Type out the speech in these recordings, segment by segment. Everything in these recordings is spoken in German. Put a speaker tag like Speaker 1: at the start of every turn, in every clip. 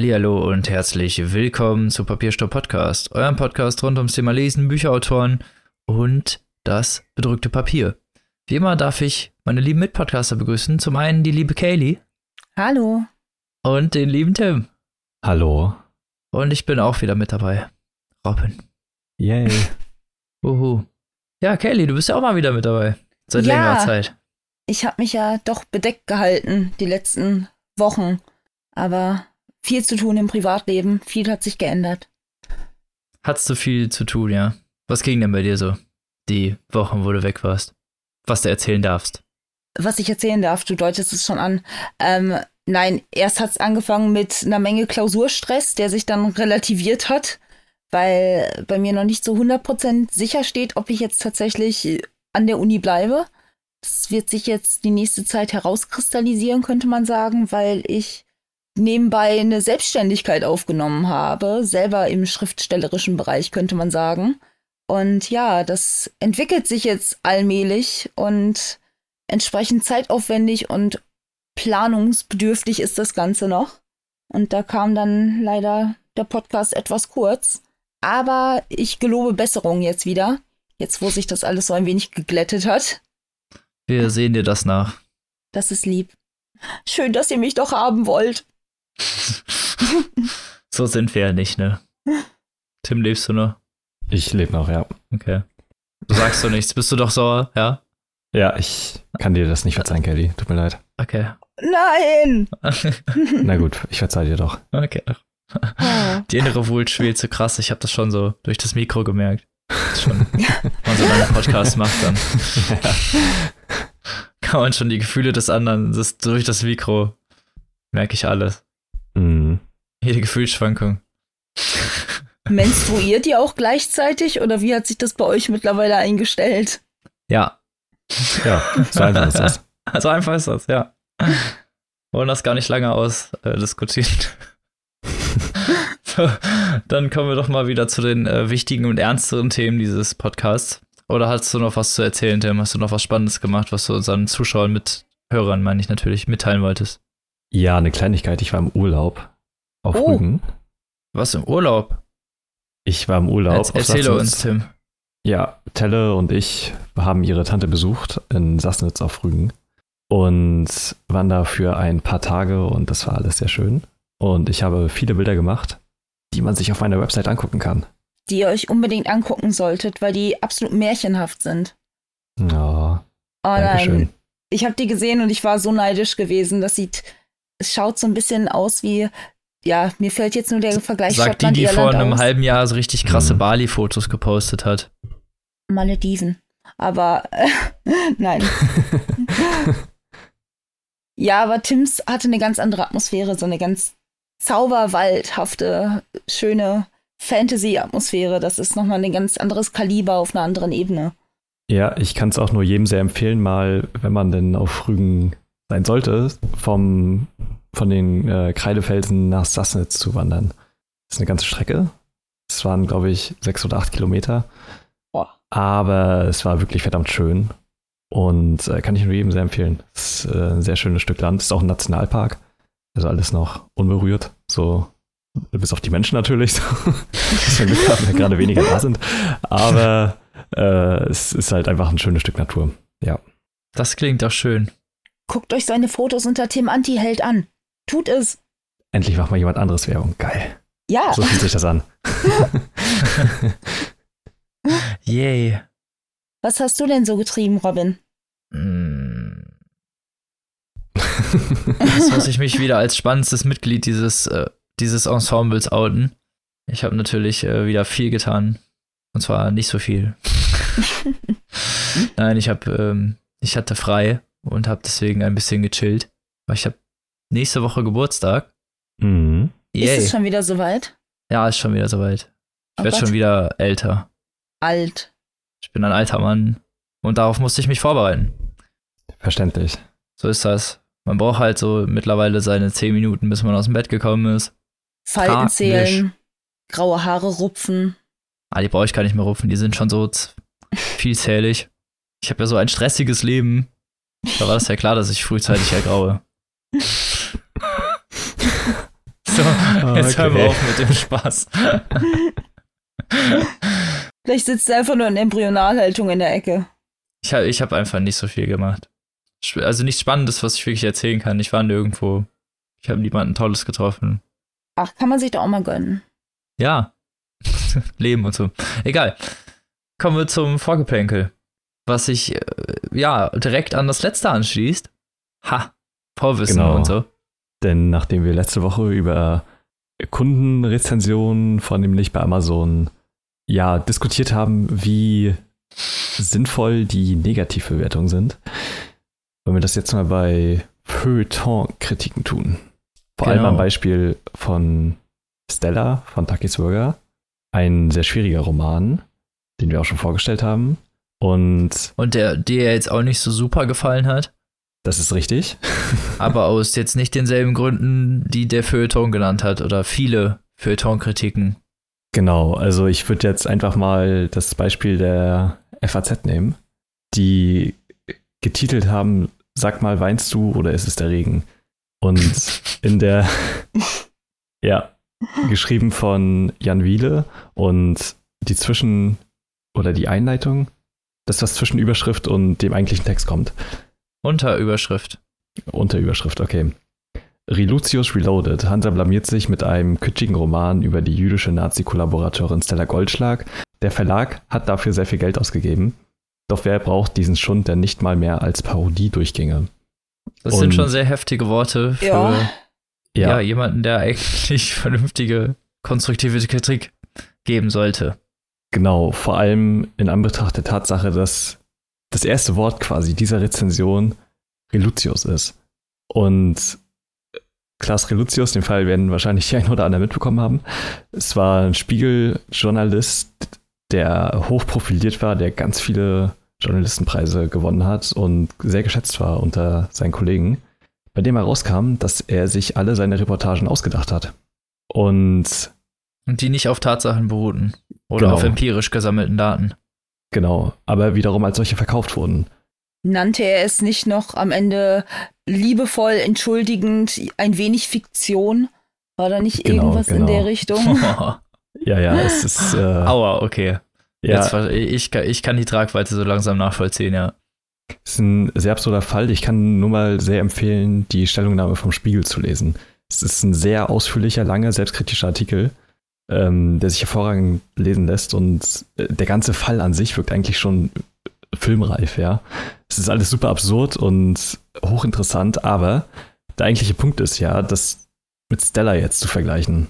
Speaker 1: Hallihallo und herzlich willkommen zu Papierstopp Podcast, eurem Podcast rund ums Thema Lesen, Bücherautoren und das bedrückte Papier. Wie immer darf ich meine lieben Mitpodcaster begrüßen. Zum einen die liebe Kaylee.
Speaker 2: Hallo.
Speaker 1: Und den lieben Tim.
Speaker 3: Hallo.
Speaker 1: Und ich bin auch wieder mit dabei. Robin.
Speaker 3: Yay.
Speaker 1: Uhu. Ja, Kaylee, du bist ja auch mal wieder mit dabei. Seit
Speaker 2: Ja.
Speaker 1: längerer Zeit.
Speaker 2: Ich habe mich ja doch bedeckt gehalten die letzten Wochen. Aber viel zu tun im Privatleben, viel hat sich geändert.
Speaker 1: Hattest du viel zu tun, ja? Was ging denn bei dir so? Die Wochen, wo du weg warst. Was du erzählen darfst.
Speaker 2: Was ich erzählen darf, du deutest es schon an. Ähm, nein, erst hat es angefangen mit einer Menge Klausurstress, der sich dann relativiert hat, weil bei mir noch nicht so 100% sicher steht, ob ich jetzt tatsächlich an der Uni bleibe. Das wird sich jetzt die nächste Zeit herauskristallisieren, könnte man sagen, weil ich nebenbei eine Selbstständigkeit aufgenommen habe, selber im schriftstellerischen Bereich, könnte man sagen. Und ja, das entwickelt sich jetzt allmählich und entsprechend zeitaufwendig und planungsbedürftig ist das Ganze noch. Und da kam dann leider der Podcast etwas kurz. Aber ich gelobe Besserung jetzt wieder. Jetzt, wo sich das alles so ein wenig geglättet hat.
Speaker 1: Wir sehen dir das nach.
Speaker 2: Das ist lieb. Schön, dass ihr mich doch haben wollt.
Speaker 1: so sind wir ja nicht, ne? Tim, lebst du noch?
Speaker 3: Ich lebe noch, ja.
Speaker 1: Okay. Du sagst doch nichts. Bist du doch sauer? Ja?
Speaker 3: Ja, ich kann dir das nicht verzeihen, Kelly. Tut mir leid.
Speaker 1: Okay.
Speaker 2: Nein!
Speaker 3: Na gut, ich verzeih dir doch.
Speaker 1: okay.
Speaker 2: Oh.
Speaker 1: Die innere Wut schwelt so krass. Ich habe das schon so durch das Mikro gemerkt. Das schon, wenn man so einen Podcast macht, dann kann man schon die Gefühle des anderen das, durch das Mikro merke ich alles.
Speaker 3: Mhm.
Speaker 1: Jede Gefühlsschwankung.
Speaker 2: Menstruiert ihr auch gleichzeitig oder wie hat sich das bei euch mittlerweile eingestellt?
Speaker 1: Ja,
Speaker 3: Ja, so einfach ist das.
Speaker 1: also einfach ist das, ja. Wollen das gar nicht lange ausdiskutieren. so, dann kommen wir doch mal wieder zu den äh, wichtigen und ernsteren Themen dieses Podcasts. Oder hast du noch was zu erzählen, Tim? Hast du noch was Spannendes gemacht, was du unseren Zuschauern mit Hörern, meine ich natürlich, mitteilen wolltest?
Speaker 3: Ja, eine Kleinigkeit. Ich war im Urlaub auf
Speaker 2: Oh.
Speaker 3: Rügen.
Speaker 1: Was im Urlaub?
Speaker 3: Ich war im Urlaub. Auf
Speaker 1: erzähle
Speaker 3: Sassnitz.
Speaker 1: uns, Tim.
Speaker 3: Ja, Telle und ich haben ihre Tante besucht in Sassnitz auf Rügen und waren da für ein paar Tage und das war alles sehr schön. Und ich habe viele Bilder gemacht, die man sich auf meiner Website angucken kann.
Speaker 2: Die ihr euch unbedingt angucken solltet, weil die absolut märchenhaft sind.
Speaker 3: Ja,
Speaker 2: Oh
Speaker 3: Dankeschön.
Speaker 2: nein. Ich habe die gesehen und ich war so neidisch gewesen. Das sieht, es schaut so ein bisschen aus wie, ja, mir fällt jetzt nur der Vergleich
Speaker 1: Sagt die,
Speaker 2: Schottland,
Speaker 1: die vor
Speaker 2: Irland
Speaker 1: einem
Speaker 2: aus.
Speaker 1: halben Jahr so richtig krasse
Speaker 3: Mhm.
Speaker 1: Bali-Fotos gepostet hat.
Speaker 2: Malediven. Aber äh, nein. ja, aber Tims hatte eine ganz andere Atmosphäre, so eine ganz zauberwaldhafte, schöne Fantasy-Atmosphäre. Das ist nochmal ein ganz anderes Kaliber auf einer anderen Ebene.
Speaker 3: Ja, ich kann es auch nur jedem sehr empfehlen, mal, wenn man denn auf Rügen sein sollte, vom, von den äh, Kreidefelsen nach Sassnitz zu wandern. Das ist eine ganze Strecke. Es waren, glaube ich, sechs oder acht Kilometer.
Speaker 2: Boah.
Speaker 3: Aber es war wirklich verdammt schön. Und äh, kann ich nur jedem sehr empfehlen. Es ist äh, ein sehr schönes Stück Land. Es ist auch ein Nationalpark. Also alles noch unberührt. So, bis auf die Menschen natürlich. So. Dass wir Glück haben, gerade weniger da sind. Aber äh, es ist halt einfach ein schönes Stück Natur. Ja.
Speaker 1: Das klingt doch schön.
Speaker 2: Guckt euch seine Fotos unter Tim Antiheld an. Tut es.
Speaker 3: Endlich macht mal jemand anderes Werbung. Geil.
Speaker 2: Ja.
Speaker 3: So fühlt sich das an.
Speaker 1: Yay.
Speaker 2: Was hast du denn so getrieben, Robin?
Speaker 1: Mm. Jetzt muss ich mich wieder als spannendstes Mitglied dieses, äh, dieses Ensembles outen. Ich habe natürlich äh, wieder viel getan. Und zwar nicht so viel. Nein, ich habe, ähm, ich hatte frei und habe deswegen ein bisschen gechillt. Weil ich habe nächste Woche Geburtstag.
Speaker 3: mhm.
Speaker 2: Ist
Speaker 1: Yay.
Speaker 2: es schon wieder soweit?
Speaker 1: Ja, ist schon wieder soweit. Ich
Speaker 2: Oh
Speaker 1: werde schon wieder älter.
Speaker 2: Alt.
Speaker 1: Ich bin ein alter Mann. Und darauf musste ich mich vorbereiten.
Speaker 3: Verständlich.
Speaker 1: So ist das. Man braucht halt so mittlerweile seine 10 Minuten, bis man aus dem Bett gekommen ist.
Speaker 2: Falten
Speaker 1: Tragisch.
Speaker 2: zählen. Graue Haare rupfen.
Speaker 1: Ah, die brauche ich gar nicht mehr rupfen, die sind schon so z- vielzählig. Ich habe ja so ein stressiges Leben. Da war das ja klar, dass ich frühzeitig ergraue. so, Jetzt hören wir auf mit dem Spaß.
Speaker 2: Vielleicht sitzt er einfach nur in Embryonalhaltung in der Ecke.
Speaker 1: Ich habe ich hab einfach nicht so viel gemacht. Also nichts Spannendes, was ich wirklich erzählen kann. Ich war nirgendwo. Ich habe niemanden Tolles getroffen.
Speaker 2: Ach, kann man sich doch auch mal gönnen.
Speaker 1: Ja. Leben und so. Egal. Kommen wir zum Vorgeplänkel. Was sich, äh, ja, direkt an das letzte anschließt. Ha. Vorwissen
Speaker 3: Genau.
Speaker 1: und so.
Speaker 3: Denn nachdem wir letzte Woche über Kundenrezensionen, vornehmlich bei Amazon, ja, diskutiert haben, wie sinnvoll die Negativbewertungen sind, wollen wir das jetzt mal bei Feuilleton-Kritiken tun. Vor allem
Speaker 1: Genau.
Speaker 3: am Beispiel von Stella von Takis Burger. Ein sehr schwieriger Roman, den wir auch schon vorgestellt haben. Und
Speaker 1: Und der dir jetzt auch nicht so super gefallen hat.
Speaker 3: das ist richtig.
Speaker 1: aber aus jetzt nicht denselben Gründen, die der Feuilleton genannt hat oder viele Feuilleton-Kritiken.
Speaker 3: Genau, also ich würde jetzt einfach mal das Beispiel der FAZ nehmen, die getitelt haben, sag mal, weinst du oder ist es der Regen? Und in der, ja, geschrieben von Jan Wiele und die Zwischen- oder die Einleitung, das, was zwischen Überschrift und dem eigentlichen Text kommt.
Speaker 1: Unterüberschrift.
Speaker 3: Unterüberschrift, okay. Relucius Reloaded. Hansa blamiert sich mit einem kitschigen Roman über die jüdische Nazi-Kollaborateurin Stella Goldschlag. Der Verlag hat dafür sehr viel Geld ausgegeben. Doch wer braucht diesen Schund, der nicht mal mehr als Parodie durchginge?
Speaker 1: Das
Speaker 3: Und-
Speaker 1: sind schon sehr heftige Worte für
Speaker 2: Ja.
Speaker 1: ja. jemanden, der eigentlich vernünftige, konstruktive Kritik geben sollte.
Speaker 3: Genau, vor allem in Anbetracht der Tatsache, dass das erste Wort quasi dieser Rezension Relucius ist. Und Klaas Relucius, den Fall werden wahrscheinlich ein oder andere mitbekommen haben. Es war ein Spiegel-Journalist, der hochprofiliert war, der ganz viele Journalistenpreise gewonnen hat und sehr geschätzt war unter seinen Kollegen, bei dem herauskam, dass er sich alle seine Reportagen ausgedacht hat. Und
Speaker 1: Und die nicht auf Tatsachen beruhten oder
Speaker 3: Genau.
Speaker 1: auf empirisch gesammelten Daten.
Speaker 3: genau, aber wiederum als solche verkauft wurden.
Speaker 2: Nannte er es nicht noch am Ende liebevoll entschuldigend ein wenig Fiktion? War da nicht
Speaker 3: Genau,
Speaker 2: irgendwas in
Speaker 3: genau.
Speaker 2: der Richtung?
Speaker 3: Ja, ja, es ist. Äh,
Speaker 1: Aua, okay. Jetzt,
Speaker 3: ja,
Speaker 1: ver- ich, kann- ich kann die Tragweite so langsam nachvollziehen, ja.
Speaker 3: es ist ein sehr absurder Fall. Ich kann nur mal sehr empfehlen, die Stellungnahme vom Spiegel zu lesen. Es ist ein sehr ausführlicher, langer, selbstkritischer Artikel, ähm, der sich hervorragend lesen lässt und äh, der ganze Fall an sich wirkt eigentlich schon filmreif, ja. Es ist alles super absurd und hochinteressant, aber der eigentliche Punkt ist ja, das mit Stella jetzt zu vergleichen.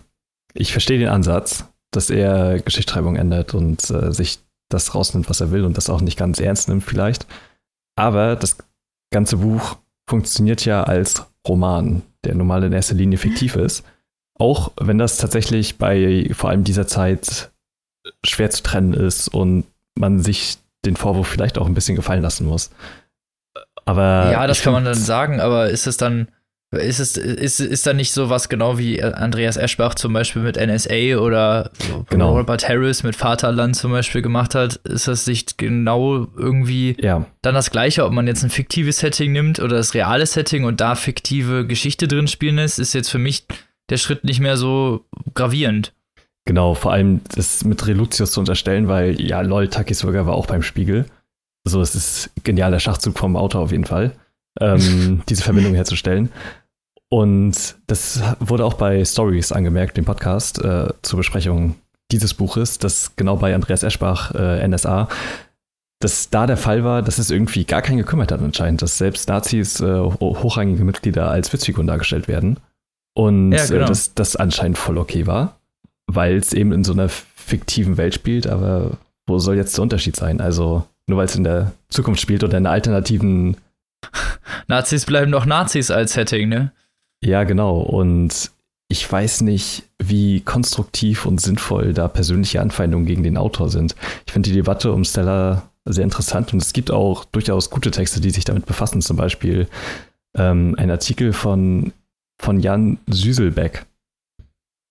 Speaker 3: Ich verstehe den Ansatz, dass er Geschichtsschreibung ändert und äh, sich das rausnimmt, was er will und das auch nicht ganz ernst nimmt vielleicht. Aber das ganze Buch funktioniert ja als Roman, der normal in erster Linie fiktiv ist. Auch wenn das tatsächlich bei vor allem dieser Zeit schwer zu trennen ist und man sich den Vorwurf vielleicht auch ein bisschen gefallen lassen muss. Aber
Speaker 1: ja, das kann man dann sagen, aber ist es dann, ist es, ist, ist da nicht so was genau wie Andreas Eschbach zum Beispiel mit NSA oder
Speaker 3: Genau.
Speaker 1: Robert Harris mit Vaterland zum Beispiel gemacht hat? Ist das nicht genau irgendwie
Speaker 3: Ja,
Speaker 1: dann das Gleiche, ob man jetzt ein fiktives Setting nimmt oder das reale Setting und da fiktive Geschichte drin spielen lässt, ist jetzt für mich der Schritt nicht mehr so gravierend.
Speaker 3: Genau, vor allem das mit Relucius zu unterstellen, weil ja, lol, Takisburger war auch beim Spiegel. So, es ist genialer Schachzug vom Autor auf jeden Fall, ähm, diese Verbindung herzustellen. Und das wurde auch bei Stories angemerkt, dem Podcast äh, zur Besprechung dieses Buches, dass genau bei Andreas Eschbach, äh, NSA, dass da der Fall war, dass es irgendwie gar keinen gekümmert hat anscheinend, dass selbst Nazis, äh, ho- hochrangige Mitglieder als Witzfiguren dargestellt werden. Und
Speaker 1: Ja, genau.
Speaker 3: äh, dass das anscheinend voll okay war, weil es eben in so einer fiktiven Welt spielt, aber wo soll jetzt der Unterschied sein? Also nur weil es in der Zukunft spielt oder in einer alternativen,
Speaker 1: Nazis bleiben doch Nazis als Setting, ne?
Speaker 3: ja genau. Und ich weiß nicht, wie konstruktiv und sinnvoll da persönliche Anfeindungen gegen den Autor sind. Ich finde die Debatte um Stella sehr interessant und es gibt auch durchaus gute Texte, die sich damit befassen. Zum Beispiel ähm, ein Artikel von, von Jan Süselbeck.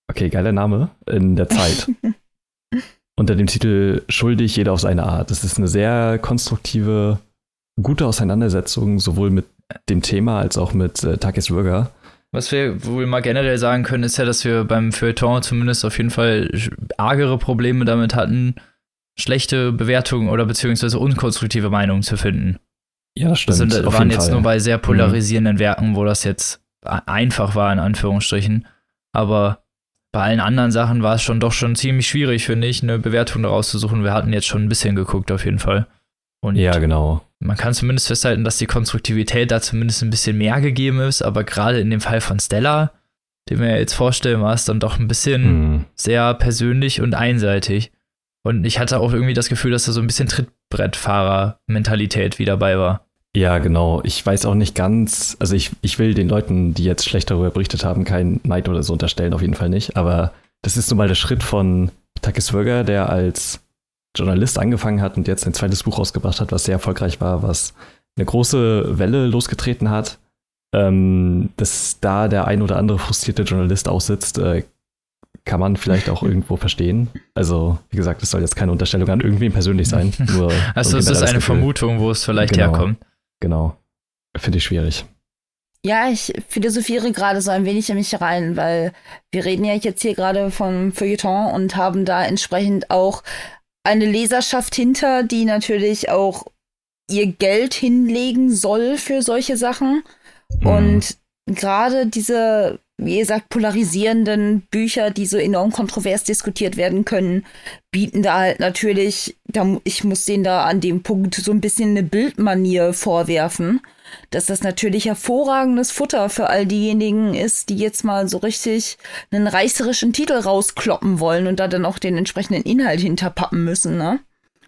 Speaker 3: Okay, geiler Name in der Zeit. unter dem Titel Schuldig, jeder auf seine Art. Das ist eine sehr konstruktive, gute Auseinandersetzung, sowohl mit dem Thema als auch mit äh, Takis Burger.
Speaker 1: Was wir wohl mal generell sagen können, ist ja, dass wir beim Feuilleton zumindest auf jeden Fall argere Probleme damit hatten, schlechte Bewertungen oder beziehungsweise unkonstruktive Meinungen zu finden.
Speaker 3: Ja, das stimmt.
Speaker 1: Das sind, waren jetzt Fall. nur bei sehr polarisierenden mhm. Werken, wo das jetzt einfach war, in Anführungsstrichen. Aber bei allen anderen Sachen war es schon doch schon ziemlich schwierig, finde ich, eine Bewertung daraus zu suchen. Wir hatten jetzt schon ein bisschen geguckt, auf jeden Fall.
Speaker 3: Und ja, genau.
Speaker 1: Man kann zumindest festhalten, dass die Konstruktivität da zumindest ein bisschen mehr gegeben ist, aber gerade in dem Fall von Stella, den wir jetzt vorstellen, war es dann doch ein bisschen mhm. sehr persönlich und einseitig. Und ich hatte auch irgendwie das Gefühl, dass da so ein bisschen Trittbrettfahrer-Mentalität wie dabei war.
Speaker 3: Ja, genau. Ich weiß auch nicht ganz, also ich, ich will den Leuten, die jetzt schlecht darüber berichtet haben, keinen Neid oder so unterstellen, auf jeden Fall nicht. Aber das ist nun mal der Schritt von Takis Wöger, der als Journalist angefangen hat und jetzt ein zweites Buch rausgebracht hat, was sehr erfolgreich war, was eine große Welle losgetreten hat. Ähm, dass da der ein oder andere frustrierte Journalist aussitzt, äh, kann man vielleicht auch irgendwo verstehen. Also, wie gesagt, es soll jetzt keine Unterstellung an irgendwen persönlich sein.
Speaker 1: Nur also, es ist eine Gefühl. Vermutung, wo es vielleicht
Speaker 3: genau,
Speaker 1: herkommt.
Speaker 3: Genau. Finde ich schwierig.
Speaker 2: Ja, ich philosophiere gerade so ein wenig in mich rein, weil wir reden ja jetzt hier gerade vom Feuilleton und haben da entsprechend auch eine Leserschaft hinter, die natürlich auch ihr Geld hinlegen soll für solche Sachen. Mhm. Und gerade diese wie gesagt, polarisierenden Bücher, die so enorm kontrovers diskutiert werden können, bieten da halt natürlich, da, ich muss denen da an dem Punkt so ein bisschen eine Bildmanier vorwerfen, dass das natürlich hervorragendes Futter für all diejenigen ist, die jetzt mal so richtig einen reißerischen Titel rauskloppen wollen und da dann auch den entsprechenden Inhalt hinterpappen müssen, ne?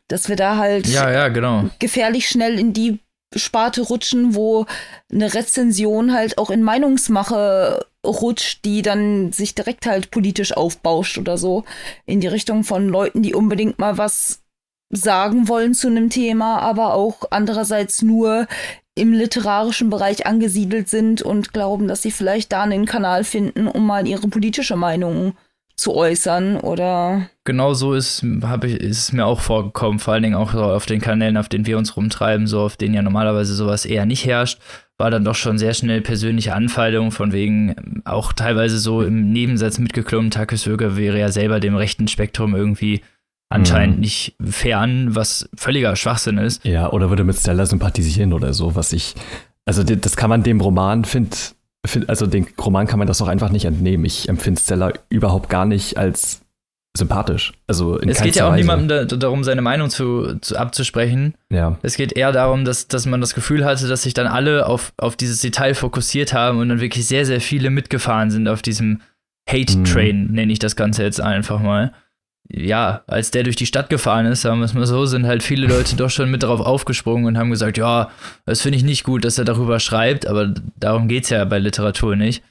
Speaker 2: Dass wir da halt
Speaker 1: ja, ja, genau.
Speaker 2: gefährlich schnell in die Sparte rutschen, wo eine Rezension halt auch in Meinungsmache rutscht, die dann sich direkt halt politisch aufbauscht oder so. In die Richtung von Leuten, die unbedingt mal was sagen wollen zu einem Thema, aber auch andererseits nur im literarischen Bereich angesiedelt sind und glauben, dass sie vielleicht da einen Kanal finden, um mal ihre politische Meinung zu äußern oder.
Speaker 1: Genau so ist, ich, ist es mir auch vorgekommen, vor allen Dingen auch auf den Kanälen, auf denen wir uns rumtreiben, so auf denen ja normalerweise sowas eher nicht herrscht, war dann doch schon sehr schnell persönliche Anfeindung, von wegen auch teilweise so im Nebensatz mitgeklommen, Takis Öger wäre ja selber dem rechten Spektrum irgendwie anscheinend mhm. nicht fern, was völliger Schwachsinn ist.
Speaker 3: Ja, oder würde mit Stella sympathisieren oder so, was ich, also das kann man dem Roman, finde also den Roman kann man das auch einfach nicht entnehmen. Ich empfinde Stella überhaupt gar nicht als sympathisch. Also
Speaker 1: es geht ja auch Weise. niemandem da, darum, seine Meinung zu, zu, abzusprechen.
Speaker 3: Ja.
Speaker 1: Es geht eher darum, dass, dass man das Gefühl hatte, dass sich dann alle auf, auf dieses Detail fokussiert haben und dann wirklich sehr, sehr viele mitgefahren sind auf diesem Hate-Train, mhm. nenne ich das Ganze jetzt einfach mal ja, als der durch die Stadt gefahren ist, sagen wir es mal so, sind halt viele Leute doch schon mit darauf aufgesprungen und haben gesagt, ja, das finde ich nicht gut, dass er darüber schreibt, aber darum geht es ja bei Literatur nicht.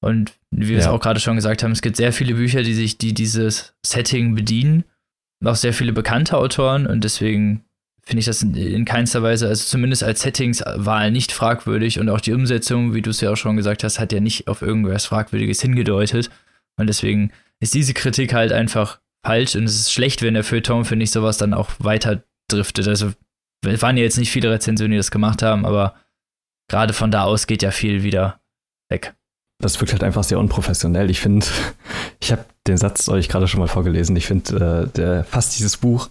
Speaker 1: Und wie wir ja. es auch gerade schon gesagt haben, es gibt sehr viele Bücher, die sich, die dieses Setting bedienen, auch sehr viele bekannte Autoren und deswegen finde ich das in, in keinster Weise, also zumindest als Settingswahl nicht fragwürdig und auch die Umsetzung, wie du es ja auch schon gesagt hast, hat ja nicht auf irgendwas Fragwürdiges hingedeutet und deswegen ist diese Kritik halt einfach falsch und es ist schlecht, wenn der Feuilleton, finde ich, sowas dann auch weiter driftet. Also, es waren ja jetzt nicht viele Rezensionen, die das gemacht haben, aber gerade von da aus geht ja viel wieder weg.
Speaker 3: Das wirkt halt einfach sehr unprofessionell. Ich finde, ich habe den Satz euch gerade schon mal vorgelesen. Ich finde, äh, der fasst dieses Buch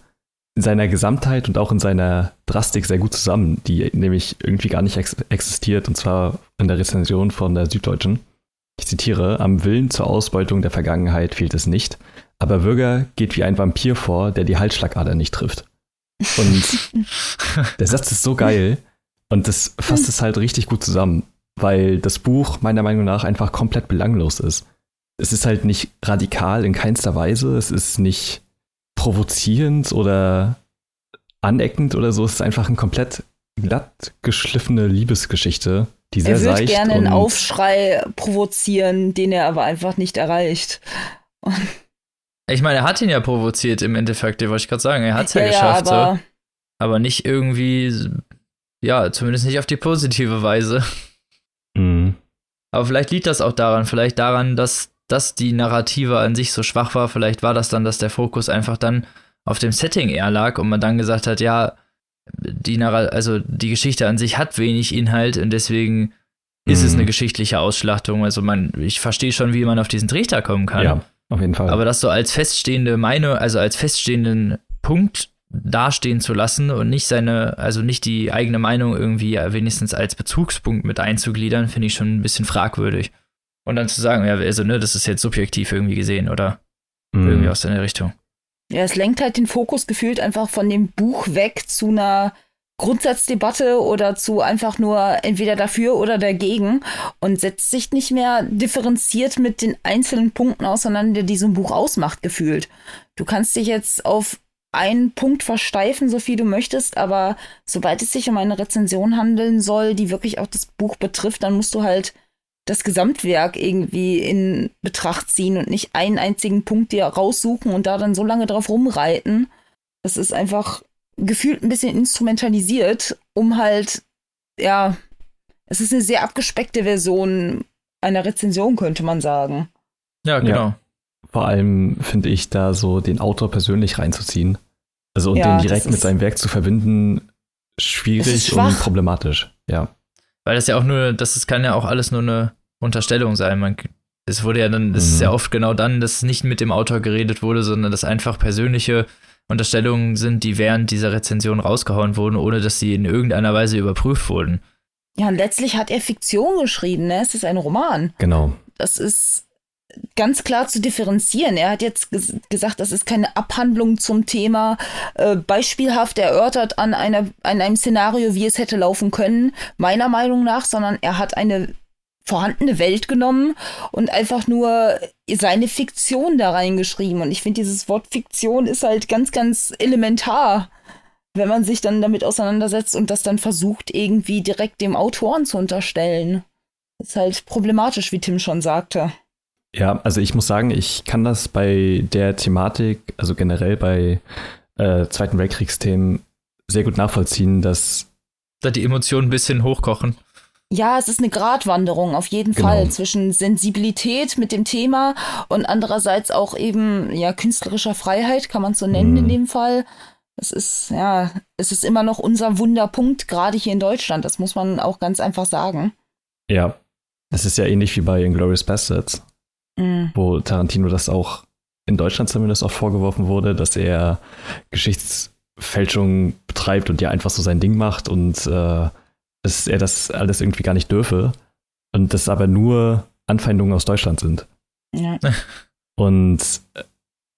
Speaker 3: in seiner Gesamtheit und auch in seiner Drastik sehr gut zusammen, die nämlich irgendwie gar nicht ex existiert, und zwar in der Rezension von der Süddeutschen. Ich zitiere, am Willen zur Ausbeutung der Vergangenheit fehlt es nicht, aber Würger geht wie ein Vampir vor, der die Halsschlagader nicht trifft. Und der Satz ist so geil und das fasst es halt richtig gut zusammen, weil das Buch meiner Meinung nach einfach komplett belanglos ist. Es ist halt nicht radikal in keinster Weise, es ist nicht provozierend oder aneckend oder so, es ist einfach eine komplett glatt geschliffene Liebesgeschichte, die sehr seicht.
Speaker 2: Er würde gerne einen Aufschrei provozieren, den er aber einfach nicht erreicht.
Speaker 1: Und ich meine, er hat ihn ja provoziert im Endeffekt, wollte ich gerade sagen. Er hat es ja, ja, geschafft. Ja, aber, so. aber nicht irgendwie, ja, zumindest nicht auf die positive Weise. Mhm. Aber vielleicht liegt das auch daran, vielleicht daran, dass, dass die Narrative an sich so schwach war. Vielleicht war das dann, dass der Fokus einfach dann auf dem Setting eher lag und man dann gesagt hat, ja, die, Narra also die Geschichte an sich hat wenig Inhalt und deswegen ist es
Speaker 3: Mhm.
Speaker 1: eine geschichtliche Ausschlachtung. Also man, ich verstehe schon, wie man auf diesen Trichter kommen kann.
Speaker 3: Ja, auf jeden Fall.
Speaker 1: Aber das so als feststehende Meinung, also als feststehenden Punkt dastehen zu lassen und nicht seine, also nicht die eigene Meinung irgendwie wenigstens als Bezugspunkt mit einzugliedern, finde ich schon ein bisschen fragwürdig. Und dann zu sagen, ja, also, ne, das ist jetzt subjektiv irgendwie gesehen oder
Speaker 3: Mhm.
Speaker 1: irgendwie aus der Richtung.
Speaker 2: Ja, es lenkt halt den Fokus gefühlt einfach von dem Buch weg zu einer Grundsatzdebatte oder zu einfach nur entweder dafür oder dagegen und setzt sich nicht mehr differenziert mit den einzelnen Punkten auseinander, die so ein Buch ausmacht, gefühlt. Du kannst dich jetzt auf einen Punkt versteifen, so viel du möchtest, aber sobald es sich um eine Rezension handeln soll, die wirklich auch das Buch betrifft, dann musst du halt das Gesamtwerk irgendwie in Betracht ziehen und nicht einen einzigen Punkt dir raussuchen und da dann so lange drauf rumreiten. Das ist einfach gefühlt ein bisschen instrumentalisiert, um halt, ja, es ist eine sehr abgespeckte Version einer Rezension, könnte man sagen.
Speaker 1: Ja, genau.
Speaker 3: Vor allem finde ich da so den Autor persönlich reinzuziehen. Also und
Speaker 2: Ja,
Speaker 3: den direkt mit
Speaker 2: ist-
Speaker 3: seinem Werk zu verbinden,
Speaker 2: ist
Speaker 3: schwierig und problematisch. Ja.
Speaker 1: Weil das ja auch nur, das ist, kann ja auch alles nur eine Unterstellung sein. Man, es wurde ja dann, es ist
Speaker 3: Mhm.
Speaker 1: ja oft genau dann, dass nicht mit dem Autor geredet wurde, sondern dass einfach persönliche Unterstellungen sind, die während dieser Rezension rausgehauen wurden, ohne dass sie in irgendeiner Weise überprüft wurden.
Speaker 2: Ja, und letztlich hat er Fiktion geschrieben, ne? Es ist ein Roman.
Speaker 3: Genau.
Speaker 2: das ist ganz klar zu differenzieren. Er hat jetzt ges gesagt, das ist keine Abhandlung zum Thema äh, beispielhaft erörtert an, einer, an einem Szenario, wie es hätte laufen können, meiner Meinung nach, sondern er hat eine vorhandene Welt genommen und einfach nur seine Fiktion da reingeschrieben. Und ich finde, dieses Wort Fiktion ist halt ganz, ganz elementar, wenn man sich dann damit auseinandersetzt und das dann versucht, irgendwie direkt dem Autoren zu unterstellen. Ist halt problematisch, wie Tim schon sagte.
Speaker 3: Ja, also ich muss sagen, ich kann das bei der Thematik, also generell bei äh, Zweiten Weltkriegsthemen, sehr gut nachvollziehen, dass
Speaker 1: Da die Emotionen ein bisschen hochkochen.
Speaker 2: Ja, es ist eine Gratwanderung auf jeden
Speaker 3: Genau.
Speaker 2: Fall zwischen Sensibilität mit dem Thema und andererseits auch eben ja künstlerischer Freiheit, kann man so nennen in
Speaker 3: Mhm.
Speaker 2: dem Fall. Es ist ja, es ist immer noch unser Wunderpunkt gerade hier in Deutschland. Das muss man auch ganz einfach sagen.
Speaker 3: ja, das ist ja ähnlich wie bei Inglourious Bastards,
Speaker 2: Mhm.
Speaker 3: wo Tarantino das auch in Deutschland zumindest oft vorgeworfen wurde, dass er Geschichtsfälschung betreibt und ja einfach so sein Ding macht und äh, dass er das alles irgendwie gar nicht dürfe und das aber nur Anfeindungen aus Deutschland sind.
Speaker 2: Ja.
Speaker 3: Und äh,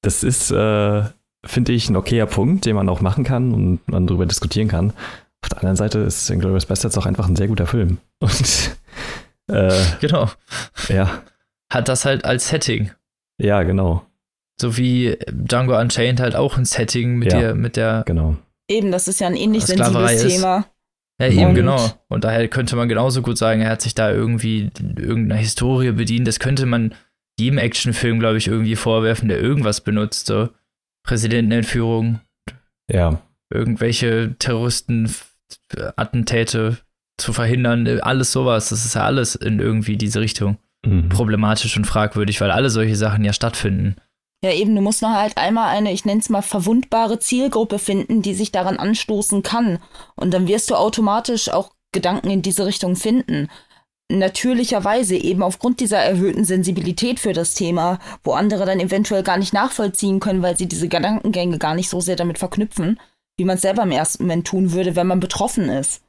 Speaker 3: das ist, äh, finde ich, ein okayer Punkt, den man auch machen kann und man darüber diskutieren kann. Auf der anderen Seite ist Inglourious Bastards auch einfach ein sehr guter Film. Und äh,
Speaker 1: Genau.
Speaker 3: ja,
Speaker 1: Hat das halt als Setting.
Speaker 3: ja, genau,
Speaker 1: So wie Django Unchained halt auch ein Setting mit
Speaker 3: Ja.
Speaker 1: der, mit der,
Speaker 3: genau.
Speaker 2: Eben, das ist ja ein ähnlich
Speaker 1: Sklaverei
Speaker 2: sensibles
Speaker 1: ist. Ja eben
Speaker 2: Und-
Speaker 1: genau. Und daher könnte man genauso gut sagen, er hat sich da irgendwie irgendeiner Historie bedient. Das könnte man jedem Actionfilm, glaube ich, irgendwie vorwerfen, der irgendwas benutzt. So Präsidentenentführung,
Speaker 3: Ja,
Speaker 1: irgendwelche Terroristen, Attentäte zu verhindern, alles sowas. Das ist ja alles in irgendwie diese Richtung
Speaker 3: mhm.
Speaker 1: problematisch und fragwürdig, weil alle solche Sachen ja stattfinden.
Speaker 2: Ja, eben, du musst noch halt einmal eine, ich nenne es mal, verwundbare Zielgruppe finden, die sich daran anstoßen kann. Und dann wirst du automatisch auch Gedanken in diese Richtung finden. Natürlicherweise eben aufgrund dieser erhöhten Sensibilität für das Thema, wo andere dann eventuell gar nicht nachvollziehen können, weil sie diese Gedankengänge gar nicht so sehr damit verknüpfen, wie man es selber im ersten Moment tun würde, wenn man betroffen ist.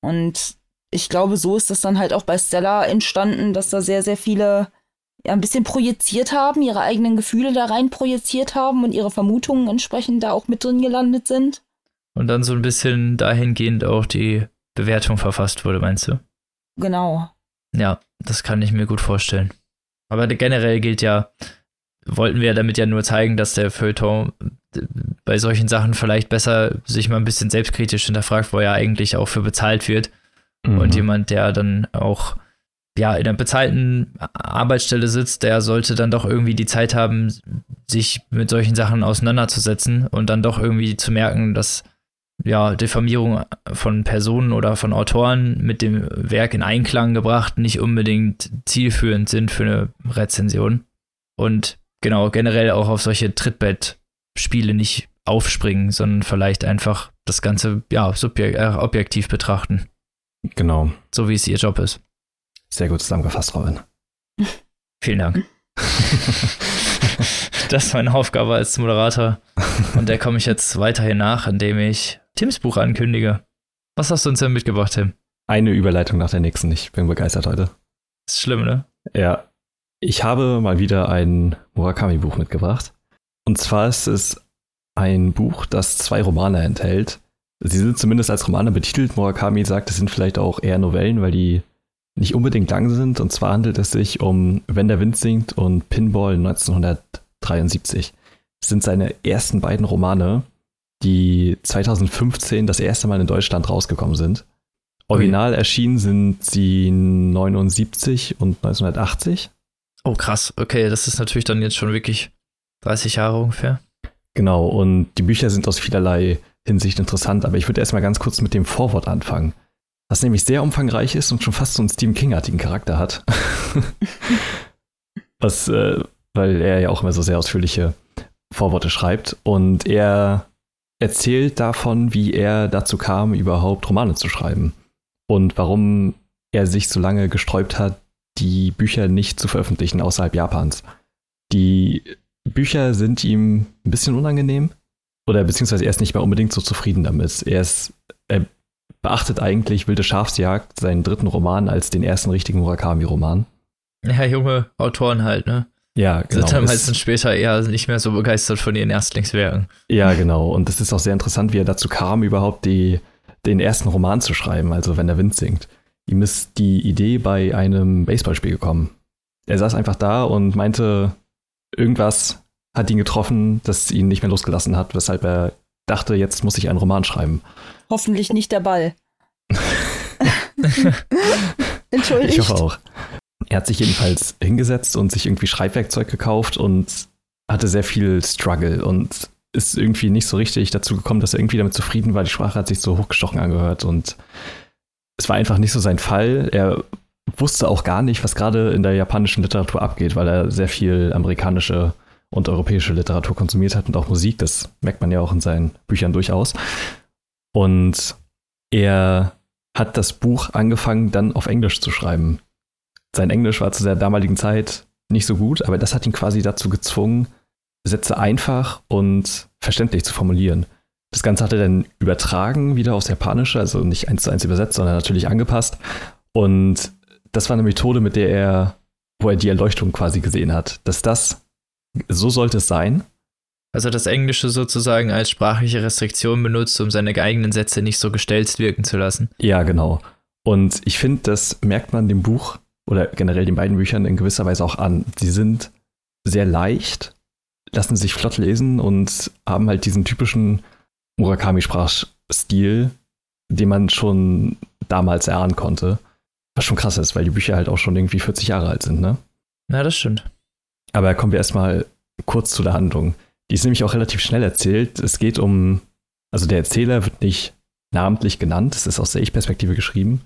Speaker 2: Und ich glaube, so ist das dann halt auch bei Stella entstanden, dass da sehr, sehr viele ja, ein bisschen projiziert haben, ihre eigenen Gefühle da rein projiziert haben und ihre Vermutungen entsprechend da auch mit drin gelandet sind.
Speaker 1: Und dann so ein bisschen dahingehend auch die Bewertung verfasst wurde, meinst du?
Speaker 2: Genau.
Speaker 1: Ja, das kann ich mir gut vorstellen. Aber generell gilt ja, wollten wir damit ja nur zeigen, dass der Feuilleton bei solchen Sachen vielleicht besser sich mal ein bisschen selbstkritisch hinterfragt, wo er eigentlich auch für bezahlt wird.
Speaker 3: Mhm.
Speaker 1: Und jemand, der dann auch ja in einer bezahlten Arbeitsstelle sitzt, der sollte dann doch irgendwie die Zeit haben, sich mit solchen Sachen auseinanderzusetzen und dann doch irgendwie zu merken, dass ja Diffamierung von Personen oder von Autoren mit dem Werk in Einklang gebracht nicht unbedingt zielführend sind für eine Rezension. Und genau, generell auch auf solche Trittbettspiele nicht aufspringen, sondern vielleicht einfach das Ganze ja subjek äh, objektiv betrachten
Speaker 3: Genau.
Speaker 1: so wie es ihr Job ist.
Speaker 3: Sehr gut zusammengefasst, Robin.
Speaker 1: Vielen Dank. das ist meine Aufgabe als Moderator. Und der komme ich jetzt weiterhin nach, indem ich Tims Buch ankündige. Was hast du uns denn mitgebracht, Tim?
Speaker 3: Eine Überleitung nach der nächsten. Ich bin begeistert heute.
Speaker 1: Das ist schlimm, ne?
Speaker 3: Ja. Ich habe mal wieder ein Murakami-Buch mitgebracht. Und zwar ist es ein Buch, das zwei Romane enthält. Sie sind zumindest als Romane betitelt. Murakami sagt, es sind vielleicht auch eher Novellen, weil die nicht unbedingt lang sind. Und zwar handelt es sich um Wenn der Wind singt und Pinball 1973. Das sind seine ersten beiden Romane, die 2015 das erste Mal in Deutschland rausgekommen sind. Original erschienen sind sie 79 und 1980.
Speaker 1: Oh, krass. Okay, das ist natürlich dann jetzt schon wirklich 30 Jahre ungefähr.
Speaker 3: Genau, und die Bücher sind aus vielerlei Hinsicht interessant, aber ich würde erstmal ganz kurz mit dem Vorwort anfangen. Was nämlich sehr umfangreich ist und schon fast so einen Stephen King-artigen Charakter hat. Was, äh, weil er ja auch immer so sehr ausführliche Vorworte schreibt. Und er erzählt davon, wie er dazu kam, überhaupt Romane zu schreiben. Und warum er sich so lange gesträubt hat, die Bücher nicht zu veröffentlichen außerhalb Japans. Die Bücher sind ihm ein bisschen unangenehm oder beziehungsweise er ist nicht mehr unbedingt so zufrieden damit. Er, ist, er beachtet eigentlich Wilde Schafsjagd, seinen dritten Roman, als den ersten richtigen Murakami-Roman.
Speaker 1: Ja, junge Autoren halt, ne?
Speaker 3: Ja, genau.
Speaker 1: Sind dann meistens später eher nicht mehr so begeistert von ihren Erstlingswerken.
Speaker 3: Ja, genau. Und es ist auch sehr interessant, wie er dazu kam, überhaupt die, den ersten Roman zu schreiben, also wenn der Wind singt. Ihm ist die Idee bei einem Baseballspiel gekommen. Er saß einfach da und meinte, irgendwas hat ihn getroffen, das ihn nicht mehr losgelassen hat, weshalb er dachte, jetzt muss ich einen Roman schreiben.
Speaker 2: Hoffentlich nicht der Ball. Entschuldigt.
Speaker 3: Ich hoffe auch. Er hat sich jedenfalls hingesetzt und sich irgendwie Schreibwerkzeug gekauft und hatte sehr viel Struggle und ist irgendwie nicht so richtig dazu gekommen, dass er irgendwie damit zufrieden war. Die Sprache hat sich so hochgestochen angehört und es war einfach nicht so sein Fall. Er wusste auch gar nicht, was gerade in der japanischen Literatur abgeht, weil er sehr viel amerikanische und europäische Literatur konsumiert hat und auch Musik. Das merkt man ja auch in seinen Büchern durchaus. Und er hat das Buch angefangen, dann auf Englisch zu schreiben. Sein Englisch war zu der damaligen Zeit nicht so gut, aber das hat ihn quasi dazu gezwungen, Sätze einfach und verständlich zu formulieren. Das Ganze hat er dann übertragen wieder aufs Japanische, also nicht eins zu eins übersetzt, sondern natürlich angepasst. Und das war eine Methode, mit der er, wo er die Erleuchtung quasi gesehen hat, dass das, so sollte es sein.
Speaker 1: Also das Englische sozusagen als sprachliche Restriktion benutzt, um seine eigenen Sätze nicht so gestelzt wirken zu lassen.
Speaker 3: Ja, genau. Und ich finde, das merkt man dem Buch oder generell den beiden Büchern in gewisser Weise auch an. Sie sind sehr leicht, lassen sich flott lesen und haben halt diesen typischen Murakami-Sprachstil, den man schon damals erahnen konnte. Was schon krass ist, weil die Bücher halt auch schon irgendwie 40 Jahre alt sind, ne?
Speaker 1: Ja, das stimmt.
Speaker 3: Aber kommen wir erstmal kurz zu der Handlung. Die ist nämlich auch relativ schnell erzählt. Es geht um, also der Erzähler wird nicht namentlich genannt, es ist aus der Ich-Perspektive geschrieben.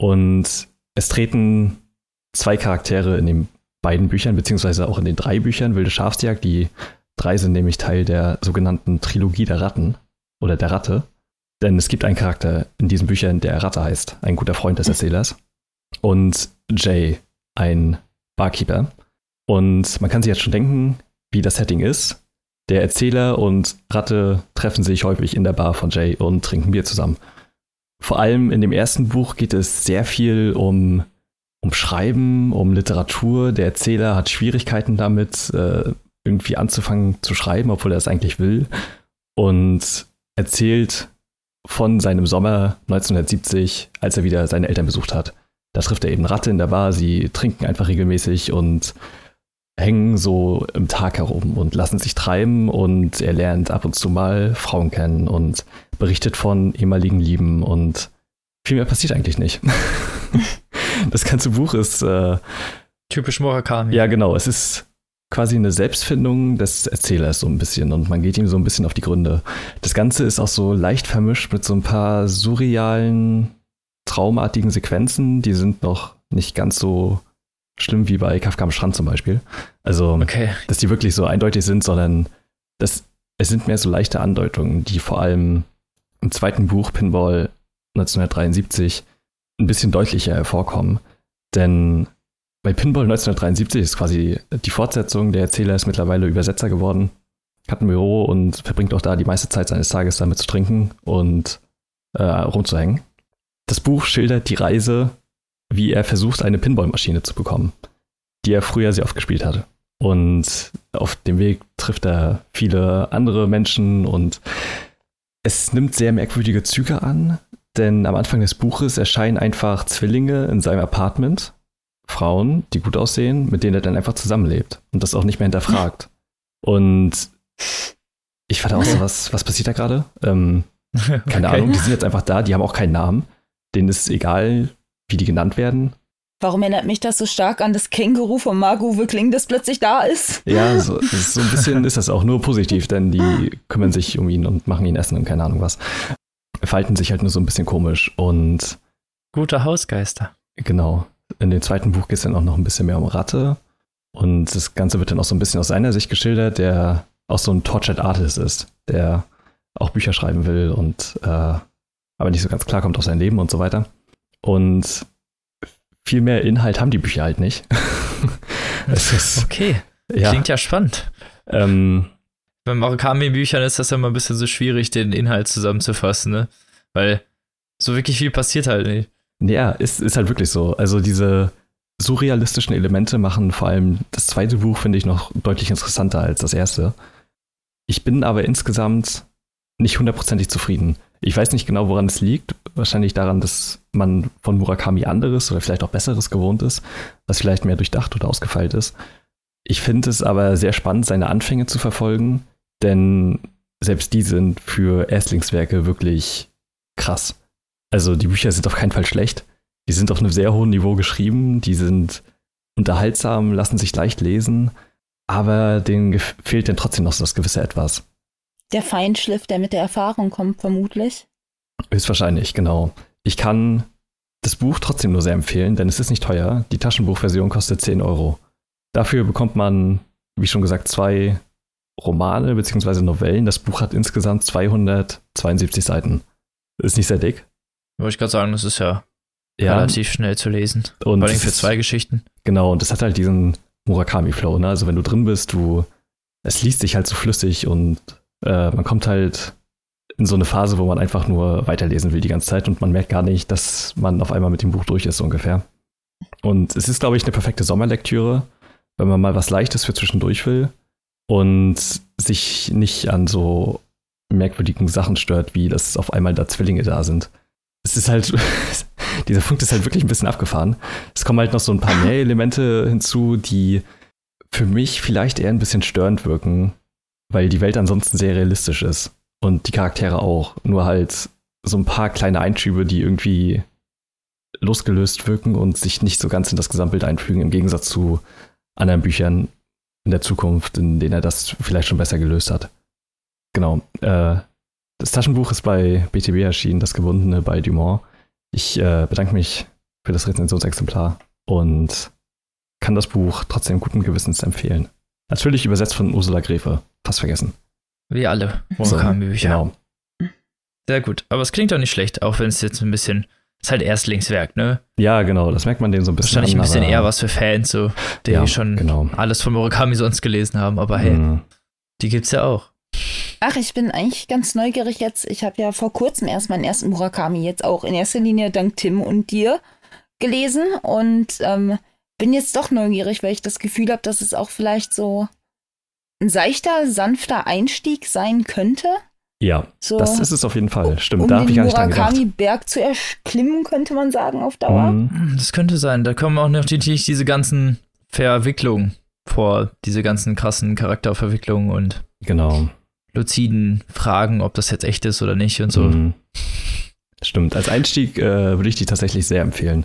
Speaker 3: Und es treten zwei Charaktere in den beiden Büchern, beziehungsweise auch in den drei Büchern, Wilde Schafsjagd. Die drei sind nämlich Teil der sogenannten Trilogie der Ratten oder der Ratte. Denn es gibt einen Charakter in diesen Büchern, der Ratte heißt, ein guter Freund des Erzählers. Und Jay, ein Barkeeper. Und man kann sich jetzt schon denken, wie das Setting ist. Der Erzähler und Ratte treffen sich häufig in der Bar von Jay und trinken Bier zusammen. Vor allem in dem ersten Buch geht es sehr viel um, um Schreiben, um Literatur. Der Erzähler hat Schwierigkeiten damit, äh, irgendwie anzufangen zu schreiben, obwohl er es eigentlich will. Und erzählt von seinem Sommer 1970, als er wieder seine Eltern besucht hat. Da trifft er eben Ratte in der Bar, sie trinken einfach regelmäßig und hängen so im Tag herum und lassen sich treiben und er lernt ab und zu mal Frauen kennen und berichtet von ehemaligen Lieben und viel mehr passiert eigentlich nicht. das ganze Buch ist äh,
Speaker 1: typisch Murakami.
Speaker 3: Ja, genau. Es ist quasi eine Selbstfindung des Erzählers so ein bisschen und man geht ihm so ein bisschen auf die Gründe. Das Ganze ist auch so leicht vermischt mit so ein paar surrealen, traumartigen Sequenzen, die sind noch nicht ganz so schlimm wie bei Kafka am Strand zum Beispiel. Also, okay. dass die wirklich so eindeutig sind, sondern das, es sind mehr so leichte Andeutungen, die vor allem im zweiten Buch Pinball 1973 ein bisschen deutlicher hervorkommen. Denn bei Pinball 1973 ist quasi die Fortsetzung. Der Erzähler ist mittlerweile Übersetzer geworden, hat ein Büro und verbringt auch da die meiste Zeit seines Tages damit zu trinken und äh, rumzuhängen. Das Buch schildert die Reise, wie er versucht, eine Pinballmaschine zu bekommen, die er früher sehr oft gespielt hatte. Und auf dem Weg trifft er viele andere Menschen und es nimmt sehr merkwürdige Züge an, denn am Anfang des Buches erscheinen einfach Zwillinge in seinem Apartment. Frauen, die gut aussehen, mit denen er dann einfach zusammenlebt und das auch nicht mehr hinterfragt. Und ich fand auch so, was, was passiert da gerade? Ähm, keine okay. Ahnung, die sind jetzt einfach da, die haben auch keinen Namen. Denen ist egal, wie die genannt werden.
Speaker 2: Warum erinnert mich das so stark an das Känguru von Margot Wickling, das plötzlich da ist?
Speaker 3: Ja, so, so ein bisschen ist das auch nur positiv, denn die kümmern sich um ihn und machen ihn essen und keine Ahnung was. Verhalten sich halt nur so ein bisschen komisch und.
Speaker 1: Gute Hausgeister.
Speaker 3: Genau. In dem zweiten Buch geht es dann auch noch ein bisschen mehr um Ratte. Und das Ganze wird dann auch so ein bisschen aus seiner Sicht geschildert, der auch so ein Tortured Artist ist, der auch Bücher schreiben will und äh, aber nicht so ganz klar kommt auf sein Leben und so weiter. Und viel mehr Inhalt haben die Bücher halt nicht.
Speaker 1: ist, okay, ja. klingt ja spannend. Ähm, Bei Murakami-Büchern ist das ja immer ein bisschen so schwierig, den Inhalt zusammenzufassen, ne? Weil so wirklich viel passiert halt nicht.
Speaker 3: Ja, ist, ist halt wirklich so. Also diese surrealistischen Elemente machen vor allem das zweite Buch, finde ich, noch deutlich interessanter als das erste. Ich bin aber insgesamt nicht hundertprozentig zufrieden. Ich weiß nicht genau, woran es liegt. Wahrscheinlich daran, dass man von Murakami anderes oder vielleicht auch besseres gewohnt ist, was vielleicht mehr durchdacht oder ausgefeilt ist. Ich finde es aber sehr spannend, seine Anfänge zu verfolgen, denn selbst die sind für Erstlingswerke wirklich krass. Also die Bücher sind auf keinen Fall schlecht. Die sind auf einem sehr hohen Niveau geschrieben, die sind unterhaltsam, lassen sich leicht lesen, aber denen fehlt dann trotzdem noch so das gewisse Etwas
Speaker 2: der Feinschliff, der mit der Erfahrung kommt, vermutlich.
Speaker 3: Höchstwahrscheinlich, genau. Ich kann das Buch trotzdem nur sehr empfehlen, denn es ist nicht teuer. Die Taschenbuchversion kostet 10 Euro. Dafür bekommt man, wie schon gesagt, zwei Romane bzw. Novellen. Das Buch hat insgesamt 272 Seiten. Ist nicht sehr dick.
Speaker 1: Wollte ich gerade sagen, das ist ja, ja, relativ schnell zu lesen.
Speaker 3: Und Vor allem für zwei Geschichten. Genau, und das hat halt diesen Murakami-Flow. Ne? Also wenn du drin bist, du, es liest sich halt so flüssig und äh, man kommt halt in so eine Phase, wo man einfach nur weiterlesen will die ganze Zeit und man merkt gar nicht, dass man auf einmal mit dem Buch durch ist, so ungefähr. Und es ist, glaube ich, eine perfekte Sommerlektüre, wenn man mal was Leichtes für zwischendurch will und sich nicht an so merkwürdigen Sachen stört, wie dass auf einmal da Zwillinge da sind. Es ist halt, dieser Punkt ist halt wirklich ein bisschen abgefahren. Es kommen halt noch so ein paar mehr Elemente hinzu, die für mich vielleicht eher ein bisschen störend wirken, weil die Welt ansonsten sehr realistisch ist und die Charaktere auch. Nur halt so ein paar kleine Einschübe, die irgendwie losgelöst wirken und sich nicht so ganz in das Gesamtbild einfügen, im Gegensatz zu anderen Büchern in der Zukunft, in denen er das vielleicht schon besser gelöst hat. Genau. Äh, das Taschenbuch ist bei BTB erschienen, das gebundene bei Dumont. Ich äh, bedanke mich für das Rezensionsexemplar und kann das Buch trotzdem guten Gewissens empfehlen. Natürlich übersetzt von Ursula Gräfe. Fast vergessen.
Speaker 1: Wie alle Murakami-Bücher. Genau. Sehr gut. Aber es klingt doch nicht schlecht, auch wenn es jetzt ein bisschen. Ist halt Erstlingswerk, ne?
Speaker 3: Ja, genau. Das merkt man denen so ein bisschen.
Speaker 1: Wahrscheinlich ein bisschen eher was für Fans, so, die ja, schon genau. alles von Murakami sonst gelesen haben. Aber hey, mhm. die gibt's ja auch.
Speaker 2: Ach, ich bin eigentlich ganz neugierig jetzt. Ich habe ja vor kurzem erst meinen ersten Murakami jetzt auch in erster Linie dank Tim und dir gelesen und ähm, bin jetzt doch neugierig, weil ich das Gefühl habe, dass es auch vielleicht so ein seichter, sanfter Einstieg sein könnte.
Speaker 3: Ja, so, das ist es auf jeden Fall. Stimmt, um
Speaker 2: da habe ich gar nicht dran gedacht. Murakami-Berg zu erklimmen, könnte man sagen, auf Dauer.
Speaker 1: Mhm. Das könnte sein. Da kommen auch natürlich diese ganzen Verwicklungen vor, diese ganzen krassen Charakterverwicklungen und
Speaker 3: genau.
Speaker 1: luziden Fragen, ob das jetzt echt ist oder nicht und so. Mhm.
Speaker 3: Stimmt. Als Einstieg äh, würde ich die tatsächlich sehr empfehlen.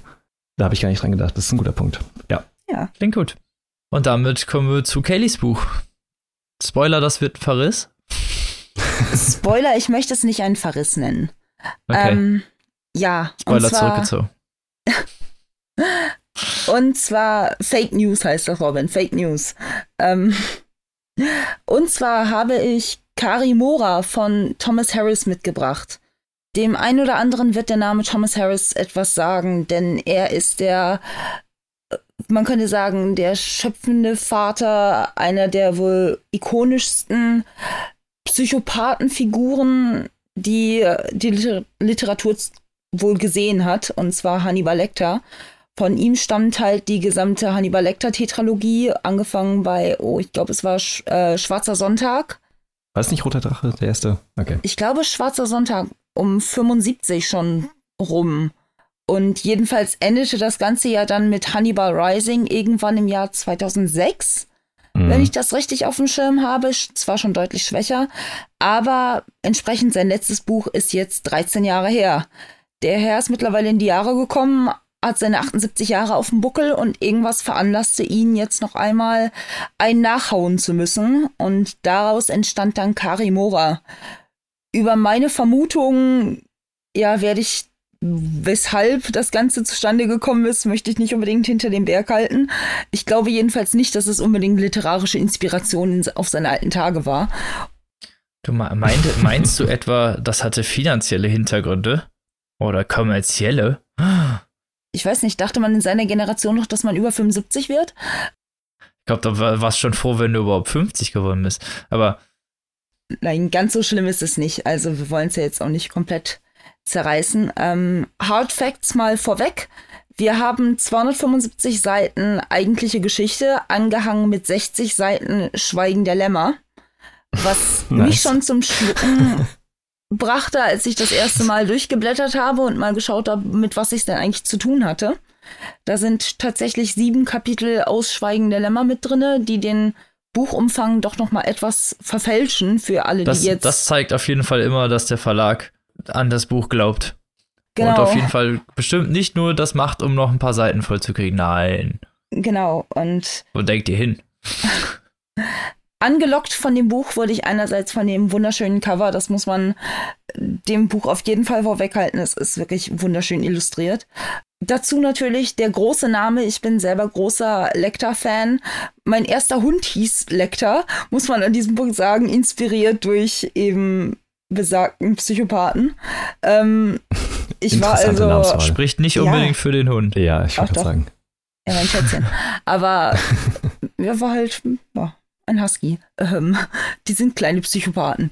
Speaker 3: Da habe ich gar nicht dran gedacht. Das ist ein guter Punkt. Ja.
Speaker 1: Ja. Klingt gut. Und damit kommen wir zu Kayleys Buch. Spoiler, das wird Verriss?
Speaker 2: Spoiler, ich möchte es nicht einen Verriss nennen. Okay. Ähm, ja.
Speaker 1: Spoiler zwar, zurückgezogen.
Speaker 2: und zwar Fake News heißt das, Robin. Fake News. Ähm, und zwar habe ich Kari Mora von Thomas Harris mitgebracht. Dem einen oder anderen wird der Name Thomas Harris etwas sagen, denn er ist der man könnte sagen, der schöpfende Vater einer der wohl ikonischsten Psychopathenfiguren, die die Literatur wohl gesehen hat, und zwar Hannibal Lecter. Von ihm stammt halt die gesamte Hannibal Lecter-Tetralogie, angefangen bei, oh, ich glaube, es war Sch äh, Schwarzer Sonntag.
Speaker 3: War es nicht Roter Drache, der erste? Okay.
Speaker 2: Ich glaube, Schwarzer Sonntag um 75 schon rum. Und jedenfalls endete das Ganze ja dann mit Hannibal Rising irgendwann im Jahr 2006. Mhm. Wenn ich das richtig auf dem Schirm habe, zwar schon deutlich schwächer, aber entsprechend sein letztes Buch ist jetzt 13 Jahre her. Der Herr ist mittlerweile in die Jahre gekommen, hat seine 78 Jahre auf dem Buckel und irgendwas veranlasste ihn jetzt noch einmal ein nachhauen zu müssen und daraus entstand dann Kari Mora. Über meine Vermutungen, ja, werde ich weshalb das Ganze zustande gekommen ist, möchte ich nicht unbedingt hinter dem Berg halten. Ich glaube jedenfalls nicht, dass es unbedingt literarische Inspiration auf seine alten Tage war.
Speaker 1: Du meint, meinst du etwa, das hatte finanzielle Hintergründe? Oder kommerzielle?
Speaker 2: Ich weiß nicht, dachte man in seiner Generation noch, dass man über 75 wird?
Speaker 1: Ich glaube, da warst schon froh, wenn du überhaupt 50 geworden bist. Aber.
Speaker 2: Nein, ganz so schlimm ist es nicht. Also, wir wollen es ja jetzt auch nicht komplett zerreißen. Ähm, Hard Facts mal vorweg. Wir haben 275 Seiten eigentliche Geschichte, angehangen mit 60 Seiten Schweigen der Lämmer. Was nice. mich schon zum Schlucken brachte, als ich das erste Mal durchgeblättert habe und mal geschaut habe, mit was ich denn eigentlich zu tun hatte. Da sind tatsächlich sieben Kapitel Ausschweigen der Lämmer mit drinne, die den Buchumfang doch noch mal etwas verfälschen für alle,
Speaker 1: das,
Speaker 2: die jetzt.
Speaker 1: Das zeigt auf jeden Fall immer, dass der Verlag an das Buch glaubt. Genau. Und auf jeden Fall bestimmt nicht nur das macht, um noch ein paar Seiten vollzukriegen. Nein.
Speaker 2: Genau. Und.
Speaker 1: Wo denkt ihr hin?
Speaker 2: Angelockt von dem Buch wurde ich einerseits von dem wunderschönen Cover, das muss man dem Buch auf jeden Fall vorweghalten. Es ist wirklich wunderschön illustriert. Dazu natürlich der große Name. Ich bin selber großer Lecter-Fan. Mein erster Hund hieß Lecter, muss man an diesem Punkt sagen, inspiriert durch eben besagten Psychopathen. Ähm, ich war also.
Speaker 1: Namenswahl. Spricht nicht unbedingt ja. für den Hund.
Speaker 3: Ja, ich wollte sagen.
Speaker 2: Ja, mein Schätzchen. Aber er war halt ja, ein Husky. Ähm, die sind kleine Psychopathen.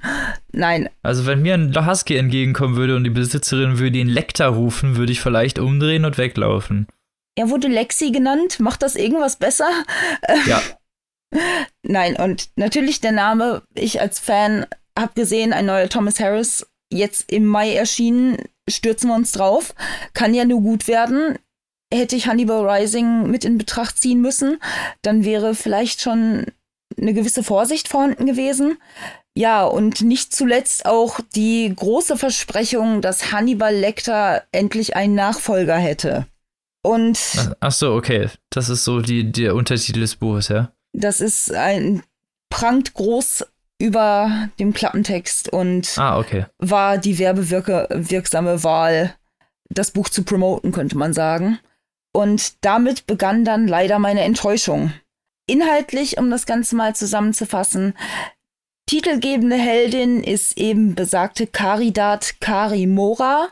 Speaker 2: Nein.
Speaker 1: Also, wenn mir ein Husky entgegenkommen würde und die Besitzerin würde ihn Lektor rufen, würde ich vielleicht umdrehen und weglaufen.
Speaker 2: Er wurde Lexi genannt. Macht das irgendwas besser?
Speaker 1: Ja.
Speaker 2: Nein, und natürlich der Name, ich als Fan habe gesehen, ein neuer Thomas Harris jetzt im Mai erschienen, stürzen wir uns drauf. Kann ja nur gut werden. Hätte ich Hannibal Rising mit in Betracht ziehen müssen, dann wäre vielleicht schon eine gewisse Vorsicht vorhanden gewesen. Ja, und nicht zuletzt auch die große Versprechung, dass Hannibal Lecter endlich einen Nachfolger hätte. Und.
Speaker 1: Ach so, okay. Das ist so die, der Untertitel des Buches, ja?
Speaker 2: Das ist ein prangt groß über dem Klappentext und
Speaker 1: ah, okay.
Speaker 2: war die werbewirksame Wahl, das Buch zu promoten, könnte man sagen. Und damit begann dann leider meine Enttäuschung. Inhaltlich, um das Ganze mal zusammenzufassen, titelgebende Heldin ist eben besagte Caridat Kari Mora,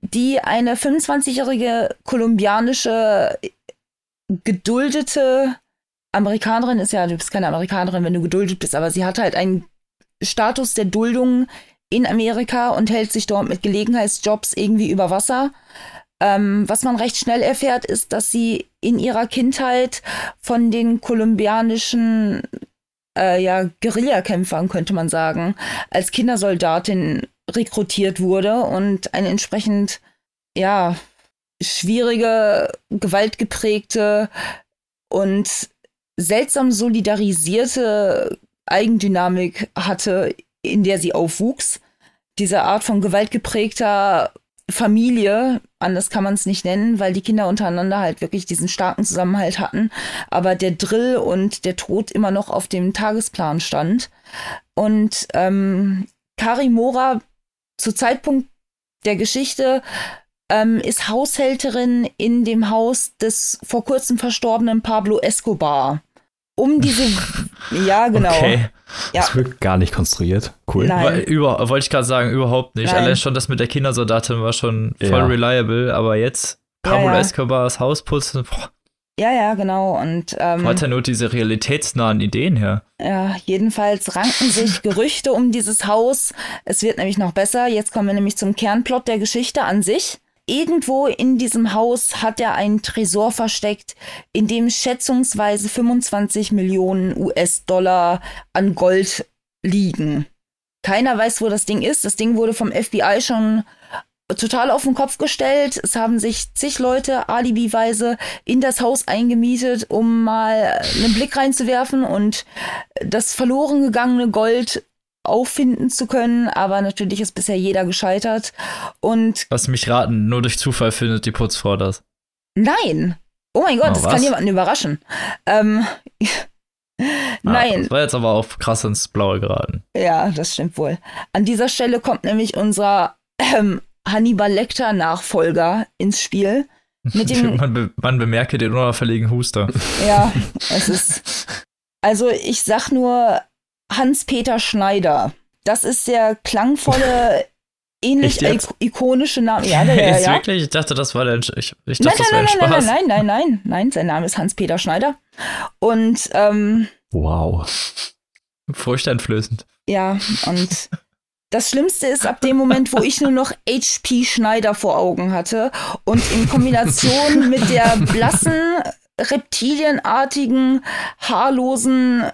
Speaker 2: die eine 25-jährige kolumbianische geduldete Amerikanerin ist ja, du bist keine Amerikanerin, wenn du geduldet bist, aber sie hat halt einen Status der Duldung in Amerika und hält sich dort mit Gelegenheitsjobs irgendwie über Wasser. Ähm, was man recht schnell erfährt, ist, dass sie in ihrer Kindheit von den kolumbianischen äh, ja, Guerillakämpfern, könnte man sagen, als Kindersoldatin rekrutiert wurde und eine entsprechend, ja, schwierige, gewaltgeprägte und seltsam solidarisierte Eigendynamik hatte, in der sie aufwuchs. Diese Art von gewaltgeprägter Familie, anders kann man es nicht nennen, weil die Kinder untereinander halt wirklich diesen starken Zusammenhalt hatten, aber der Drill und der Tod immer noch auf dem Tagesplan stand. Und ähm, Kari Mora zu Zeitpunkt der Geschichte ähm, ist Haushälterin in dem Haus des vor kurzem verstorbenen Pablo Escobar um diese. ja, genau. Okay.
Speaker 3: Ja. Das wird gar nicht konstruiert. Cool.
Speaker 1: Nein. Über, wollte ich gerade sagen, überhaupt nicht. Nein. Allein schon das mit der Kindersoldatin war schon voll ja. reliable, aber jetzt Pablo ja, ja. Escobars Haus putzen. Boah.
Speaker 2: Ja, ja, genau. Und ähm,
Speaker 1: hat er nur diese realitätsnahen Ideen her?
Speaker 2: ja, jedenfalls ranken sich Gerüchte um dieses Haus. Es wird nämlich noch besser. Jetzt kommen wir nämlich zum Kernplot der Geschichte an sich. Irgendwo in diesem Haus hat er einen Tresor versteckt, in dem schätzungsweise 25 Millionen US-Dollar an Gold liegen. Keiner weiß, wo das Ding ist. Das Ding wurde vom FBI schon total auf den Kopf gestellt. Es haben sich zig Leute alibiweise in das Haus eingemietet, um mal einen Blick reinzuwerfen und das verloren gegangene Gold auffinden zu können. Aber natürlich ist bisher jeder gescheitert. Und
Speaker 1: Lass mich raten, nur durch Zufall findet die Putzfrau das.
Speaker 2: nein. Oh mein Gott,
Speaker 1: Oh,
Speaker 2: das
Speaker 1: was?
Speaker 2: kann jemanden überraschen. Ähm,
Speaker 1: Ah,
Speaker 2: nein,
Speaker 1: Das war jetzt aber auch krass ins Blaue geraten.
Speaker 2: Ja, das stimmt wohl. An dieser Stelle kommt nämlich unser ähm, Hannibal Lecter Nachfolger ins Spiel. Mit dem,
Speaker 1: man, be man bemerke den unauffälligen Huster.
Speaker 2: ja, es ist. Also ich sag nur Hans-Peter Schneider. Das ist der klangvolle, ähnlich ikonische Name. Ja, der, ja,
Speaker 1: ist
Speaker 2: ja.
Speaker 1: wirklich? Ich dachte, das war der. Ich, ich
Speaker 2: Nein,
Speaker 1: dachte, das
Speaker 2: nein,
Speaker 1: wäre
Speaker 2: nein,
Speaker 1: ein
Speaker 2: nein,
Speaker 1: Spaß.
Speaker 2: nein, nein, nein, nein, nein, sein Name ist Hans-Peter Schneider. Und ähm,
Speaker 3: Wow.
Speaker 1: Furchteinflößend.
Speaker 2: Ja, und das Schlimmste ist ab dem Moment, wo ich nur noch HP Schneider vor Augen hatte und in Kombination mit der blassen, reptilienartigen, haarlosen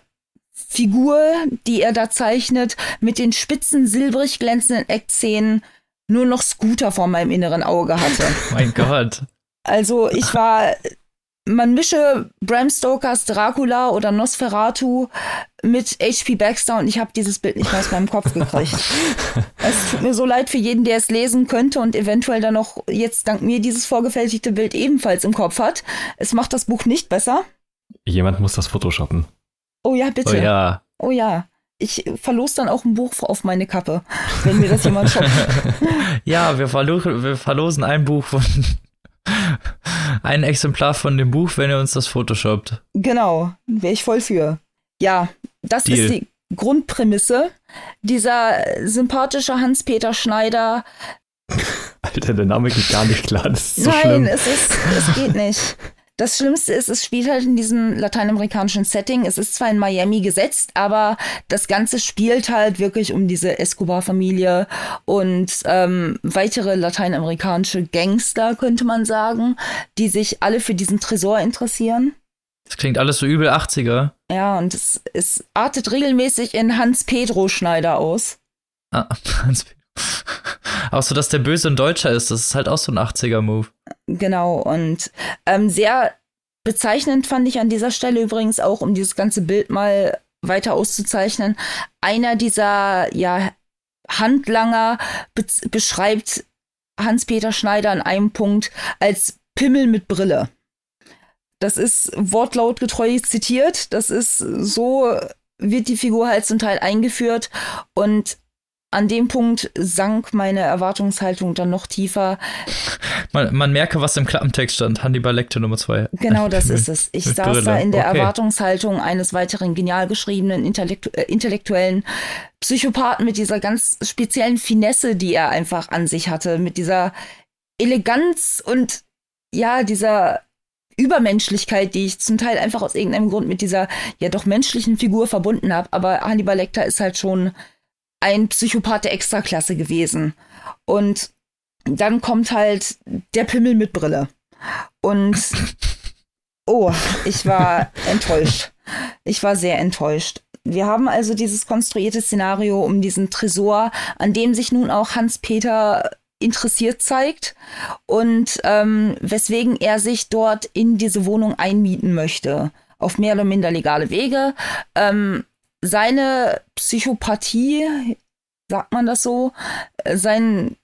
Speaker 2: Figur, die er da zeichnet, mit den spitzen, silbrig glänzenden Eckzähnen, nur noch Scooter vor meinem inneren Auge hatte.
Speaker 1: Mein Gott.
Speaker 2: Also ich war, man mische Bram Stokers Dracula oder Nosferatu mit H.P. Baxter und ich habe dieses Bild nicht mehr aus meinem Kopf gekriegt. es tut mir so leid für jeden, der es lesen könnte und eventuell dann noch jetzt dank mir dieses vorgefertigte Bild ebenfalls im Kopf hat. Es macht das Buch nicht besser.
Speaker 3: Jemand muss das photoshoppen.
Speaker 2: Oh ja,
Speaker 1: Oh
Speaker 2: bitte.
Speaker 1: ja.
Speaker 2: Oh ja. Ich verlos dann auch ein Buch auf meine Kappe, wenn mir das jemand shoppt.
Speaker 1: Ja, wir, verlo wir verlosen ein Buch von. ein Exemplar von dem Buch, wenn ihr uns das photoshoppt.
Speaker 2: Genau, wäre ich voll für. Ja, das
Speaker 1: Deal.
Speaker 2: ist die Grundprämisse. Dieser sympathische Hans-Peter Schneider.
Speaker 3: Alter, der Name geht gar nicht klar. Das ist so
Speaker 2: Nein,
Speaker 3: schlimm.
Speaker 2: es ist, es geht nicht. Das Schlimmste ist, es spielt halt in diesem lateinamerikanischen Setting. Es ist zwar in Miami gesetzt, aber das Ganze spielt halt wirklich um diese Escobar-Familie und ähm, weitere lateinamerikanische Gangster, könnte man sagen, die sich alle für diesen Tresor interessieren.
Speaker 1: Das klingt alles so übel 80er.
Speaker 2: Ja, und es, es artet regelmäßig in Hans-Pedro Schneider aus.
Speaker 1: Ah, Hans auch so, dass der Böse ein Deutscher ist. Das ist halt auch so ein 80er-Move.
Speaker 2: Genau, und ähm, sehr bezeichnend fand ich an dieser Stelle übrigens auch, um dieses ganze Bild mal weiter auszuzeichnen, einer dieser, ja, Handlanger be beschreibt Hans-Peter Schneider an einem Punkt als Pimmel mit Brille. Das ist wortlautgetreu zitiert. Das ist so, wird die Figur halt zum Teil eingeführt. Und an dem Punkt sank meine Erwartungshaltung dann noch tiefer.
Speaker 1: Man, man merke, was im Klappentext stand. Hannibal Lecter Nummer 2.
Speaker 2: Genau das ist es. Ich saß
Speaker 1: Brille.
Speaker 2: da in der
Speaker 1: Okay.
Speaker 2: Erwartungshaltung eines weiteren genial geschriebenen Intellektu äh, intellektuellen Psychopathen mit dieser ganz speziellen Finesse, die er einfach an sich hatte, mit dieser Eleganz und ja, dieser Übermenschlichkeit, die ich zum Teil einfach aus irgendeinem Grund mit dieser ja doch menschlichen Figur verbunden habe. Aber Hannibal Lecter ist halt schon ein Psychopath der Extraklasse gewesen. Und dann kommt halt der Pimmel mit Brille. Und oh, ich war enttäuscht. Ich war sehr enttäuscht. Wir haben also dieses konstruierte Szenario um diesen Tresor, an dem sich nun auch Hans-Peter interessiert zeigt und ähm, weswegen er sich dort in diese Wohnung einmieten möchte. Auf mehr oder minder legale Wege. Ähm, seine Psychopathie, sagt man das so, äh, sein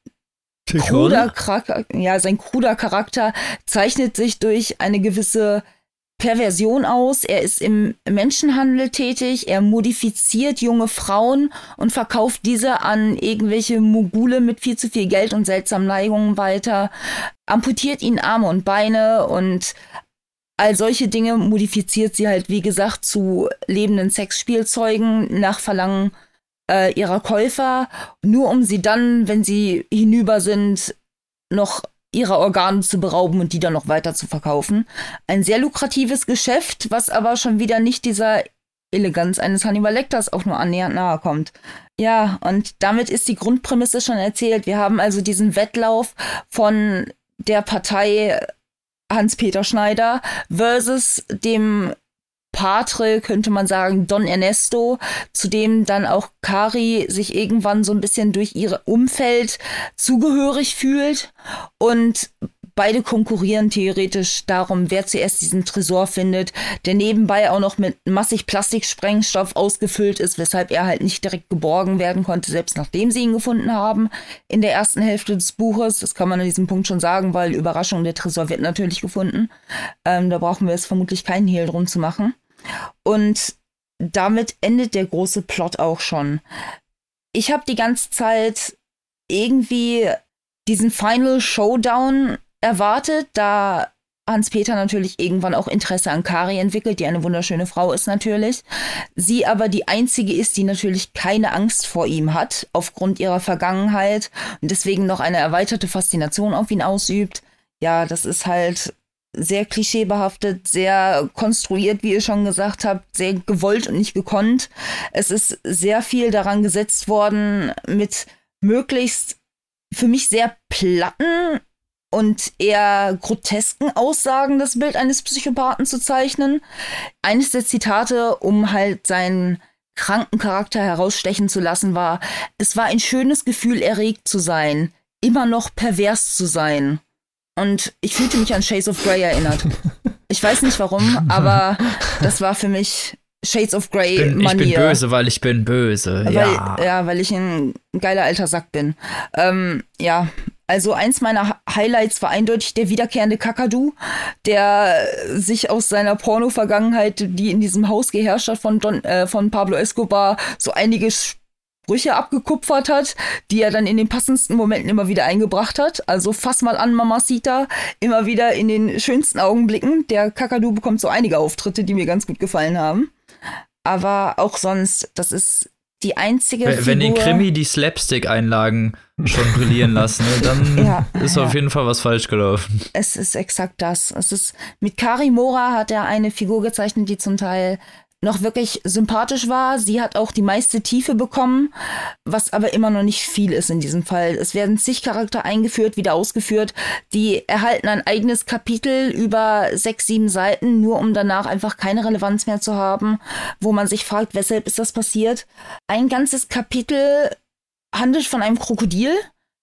Speaker 2: kruder, Charakter, ja, sein kruder Charakter zeichnet sich durch eine gewisse Perversion aus. Er ist im Menschenhandel tätig. Er modifiziert junge Frauen und verkauft diese an irgendwelche Mogule mit viel zu viel Geld und seltsamen Neigungen weiter. Amputiert ihnen Arme und Beine und all solche Dinge modifiziert sie halt, wie gesagt, zu lebenden Sexspielzeugen nach Verlangen äh, ihrer Käufer, nur um sie dann, wenn sie hinüber sind, noch ihrer Organe zu berauben und die dann noch weiter zu verkaufen. Ein sehr lukratives Geschäft, was aber schon wieder nicht dieser Eleganz eines Hannibal Lecters auch nur annähernd nahe kommt. Ja, und damit ist die Grundprämisse schon erzählt. Wir haben also diesen Wettlauf von der Partei Hans-Peter Schneider versus dem Patre, könnte man sagen, Don Ernesto, zu dem dann auch Kari sich irgendwann so ein bisschen durch ihr Umfeld zugehörig fühlt. Und beide konkurrieren theoretisch darum, wer zuerst diesen Tresor findet, der nebenbei auch noch mit massig Plastiksprengstoff ausgefüllt ist, weshalb er halt nicht direkt geborgen werden konnte, selbst nachdem sie ihn gefunden haben in der ersten Hälfte des Buches. Das kann man an diesem Punkt schon sagen, weil Überraschung, der Tresor wird natürlich gefunden. Ähm, da brauchen wir jetzt vermutlich keinen Hehl drum zu machen. Und damit endet der große Plot auch schon. Ich habe die ganze Zeit irgendwie diesen Final Showdown erwartet, da Hans-Peter natürlich irgendwann auch Interesse an Kari entwickelt, die eine wunderschöne Frau ist natürlich. Sie aber die einzige ist, die natürlich keine Angst vor ihm hat, aufgrund ihrer Vergangenheit und deswegen noch eine erweiterte Faszination auf ihn ausübt. Ja, das ist halt sehr klischeebehaftet, sehr konstruiert, wie ihr schon gesagt habt, sehr gewollt und nicht gekonnt. Es ist sehr viel daran gesetzt worden, mit möglichst für mich sehr platten und eher grotesken Aussagen das Bild eines Psychopathen zu zeichnen. Eines der Zitate, um halt seinen kranken Charakter herausstechen zu lassen, war, es war ein schönes Gefühl, erregt zu sein, immer noch pervers zu sein. Und ich fühlte mich an Shades of Grey erinnert. Ich weiß nicht warum, aber das war für mich Shades of Grey
Speaker 1: ich bin, Manier. Ich bin böse, weil ich bin böse.
Speaker 2: Weil,
Speaker 1: ja.
Speaker 2: ja, weil ich ein geiler alter Sack bin. Ähm, ja, also eins meiner Highlights war eindeutig der wiederkehrende Kakadu, der sich aus seiner Porno-Vergangenheit, die in diesem Haus geherrscht hat von, Don, äh, von Pablo Escobar, so einige Sprüche abgekupfert hat, die er dann in den passendsten Momenten immer wieder eingebracht hat. Also fass mal an, Mamacita, immer wieder in den schönsten Augenblicken. Der Kakadu bekommt so einige Auftritte, die mir ganz gut gefallen haben. Aber auch sonst, das ist die einzige
Speaker 1: wenn,
Speaker 2: Figur.
Speaker 1: Wenn den Krimi die Slapstick-Einlagen schon brillieren lassen, ne, dann ja, ist ja. auf jeden Fall was falsch gelaufen.
Speaker 2: Es ist exakt das. Es ist mit Kari Mora hat er eine Figur gezeichnet, die zum Teil noch wirklich sympathisch war. Sie hat auch die meiste Tiefe bekommen, was aber immer noch nicht viel ist in diesem Fall. Es werden zig Charakter eingeführt, wieder ausgeführt. Die erhalten ein eigenes Kapitel über sechs, sieben Seiten, nur um danach einfach keine Relevanz mehr zu haben, wo man sich fragt, weshalb ist das passiert. Ein ganzes Kapitel handelt von einem Krokodil,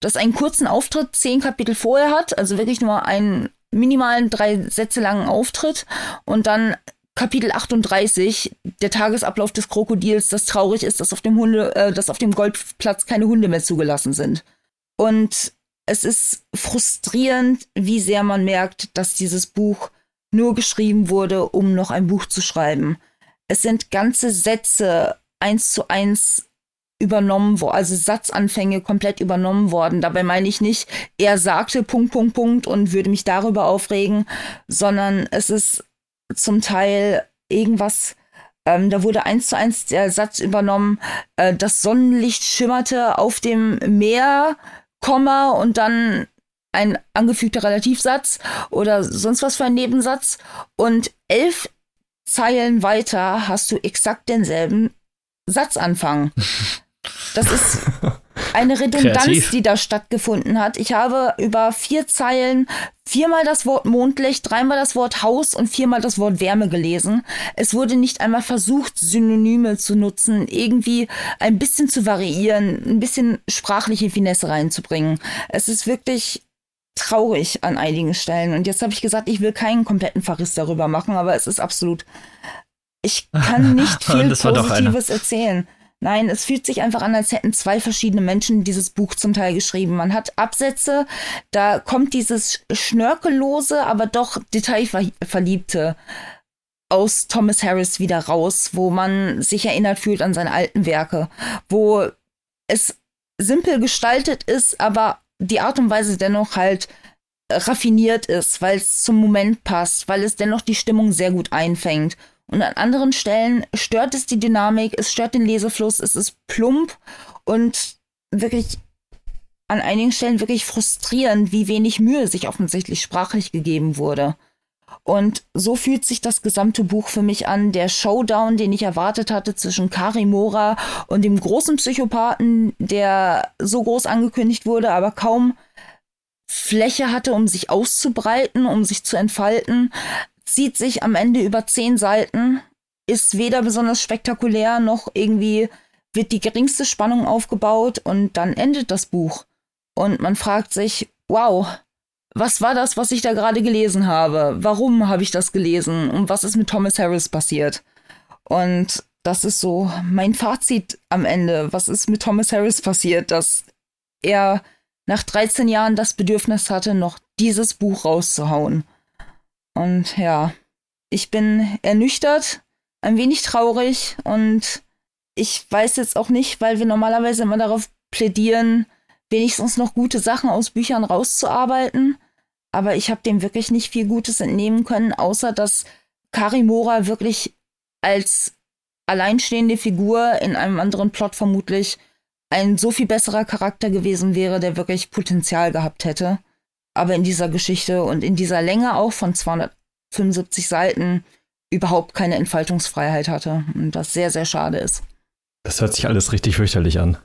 Speaker 2: das einen kurzen Auftritt zehn Kapitel vorher hat, also wirklich nur einen minimalen drei Sätze langen Auftritt und dann Kapitel 38, der Tagesablauf des Krokodils, das traurig ist, dass auf dem Hunde, äh, dass auf dem Golfplatz keine Hunde mehr zugelassen sind. Und es ist frustrierend, wie sehr man merkt, dass dieses Buch nur geschrieben wurde, um noch ein Buch zu schreiben. Es sind ganze Sätze eins zu eins übernommen worden, also Satzanfänge komplett übernommen worden. Dabei meine ich nicht, er sagte Punkt, Punkt, Punkt und würde mich darüber aufregen, sondern es ist zum Teil irgendwas, ähm, da wurde eins zu eins der Satz übernommen, äh, das Sonnenlicht schimmerte auf dem Meer, Komma und dann ein angefügter Relativsatz oder sonst was für ein Nebensatz. Und elf Zeilen weiter hast du exakt denselben Satzanfang. Das ist eine Redundanz, Kreativ. die da stattgefunden hat. Ich habe über vier Zeilen viermal das Wort Mondlicht, dreimal das Wort Haus und viermal das Wort Wärme gelesen. Es wurde nicht einmal versucht, Synonyme zu nutzen, irgendwie ein bisschen zu variieren, ein bisschen sprachliche Finesse reinzubringen. Es ist wirklich traurig an einigen Stellen. Und jetzt habe ich gesagt, ich will keinen kompletten Verriss darüber machen, aber es ist absolut. Ich kann nicht viel Positives erzählen. Nein, es fühlt sich einfach an, als hätten zwei verschiedene Menschen dieses Buch zum Teil geschrieben. Man hat Absätze, da kommt dieses schnörkellose, aber doch detailverliebte aus Thomas Harris wieder raus, wo man sich erinnert fühlt an seine alten Werke, wo es simpel gestaltet ist, aber die Art und Weise dennoch halt raffiniert ist, weil es zum Moment passt, weil es dennoch die Stimmung sehr gut einfängt und an anderen Stellen stört es die Dynamik, es stört den Lesefluss, es ist plump und wirklich an einigen Stellen wirklich frustrierend, wie wenig Mühe sich offensichtlich sprachlich gegeben wurde. Und so fühlt sich das gesamte Buch für mich an. Der Showdown, den ich erwartet hatte zwischen Kari Mora und dem großen Psychopathen, der so groß angekündigt wurde, aber kaum Fläche hatte, um sich auszubreiten, um sich zu entfalten, zieht sich am Ende über zehn Seiten, ist weder besonders spektakulär noch irgendwie wird die geringste Spannung aufgebaut und dann endet das Buch. Und man fragt sich, wow, was war das, was ich da gerade gelesen habe? Warum habe ich das gelesen? Und was ist mit Thomas Harris passiert? Und das ist so mein Fazit am Ende. Was ist mit Thomas Harris passiert, dass er nach 13 Jahren das Bedürfnis hatte, noch dieses Buch rauszuhauen? Und ja, ich bin ernüchtert, ein wenig traurig und ich weiß jetzt auch nicht, weil wir normalerweise immer darauf plädieren, wenigstens noch gute Sachen aus Büchern rauszuarbeiten aber ich habe dem wirklich nicht viel Gutes entnehmen können, außer dass Karimora wirklich als alleinstehende Figur in einem anderen Plot vermutlich ein so viel besserer Charakter gewesen wäre, der wirklich Potenzial gehabt hätte. Aber in dieser Geschichte und in dieser Länge auch von 275 Seiten überhaupt keine Entfaltungsfreiheit hatte. Und das sehr, sehr schade ist.
Speaker 3: Das hört sich alles richtig fürchterlich an.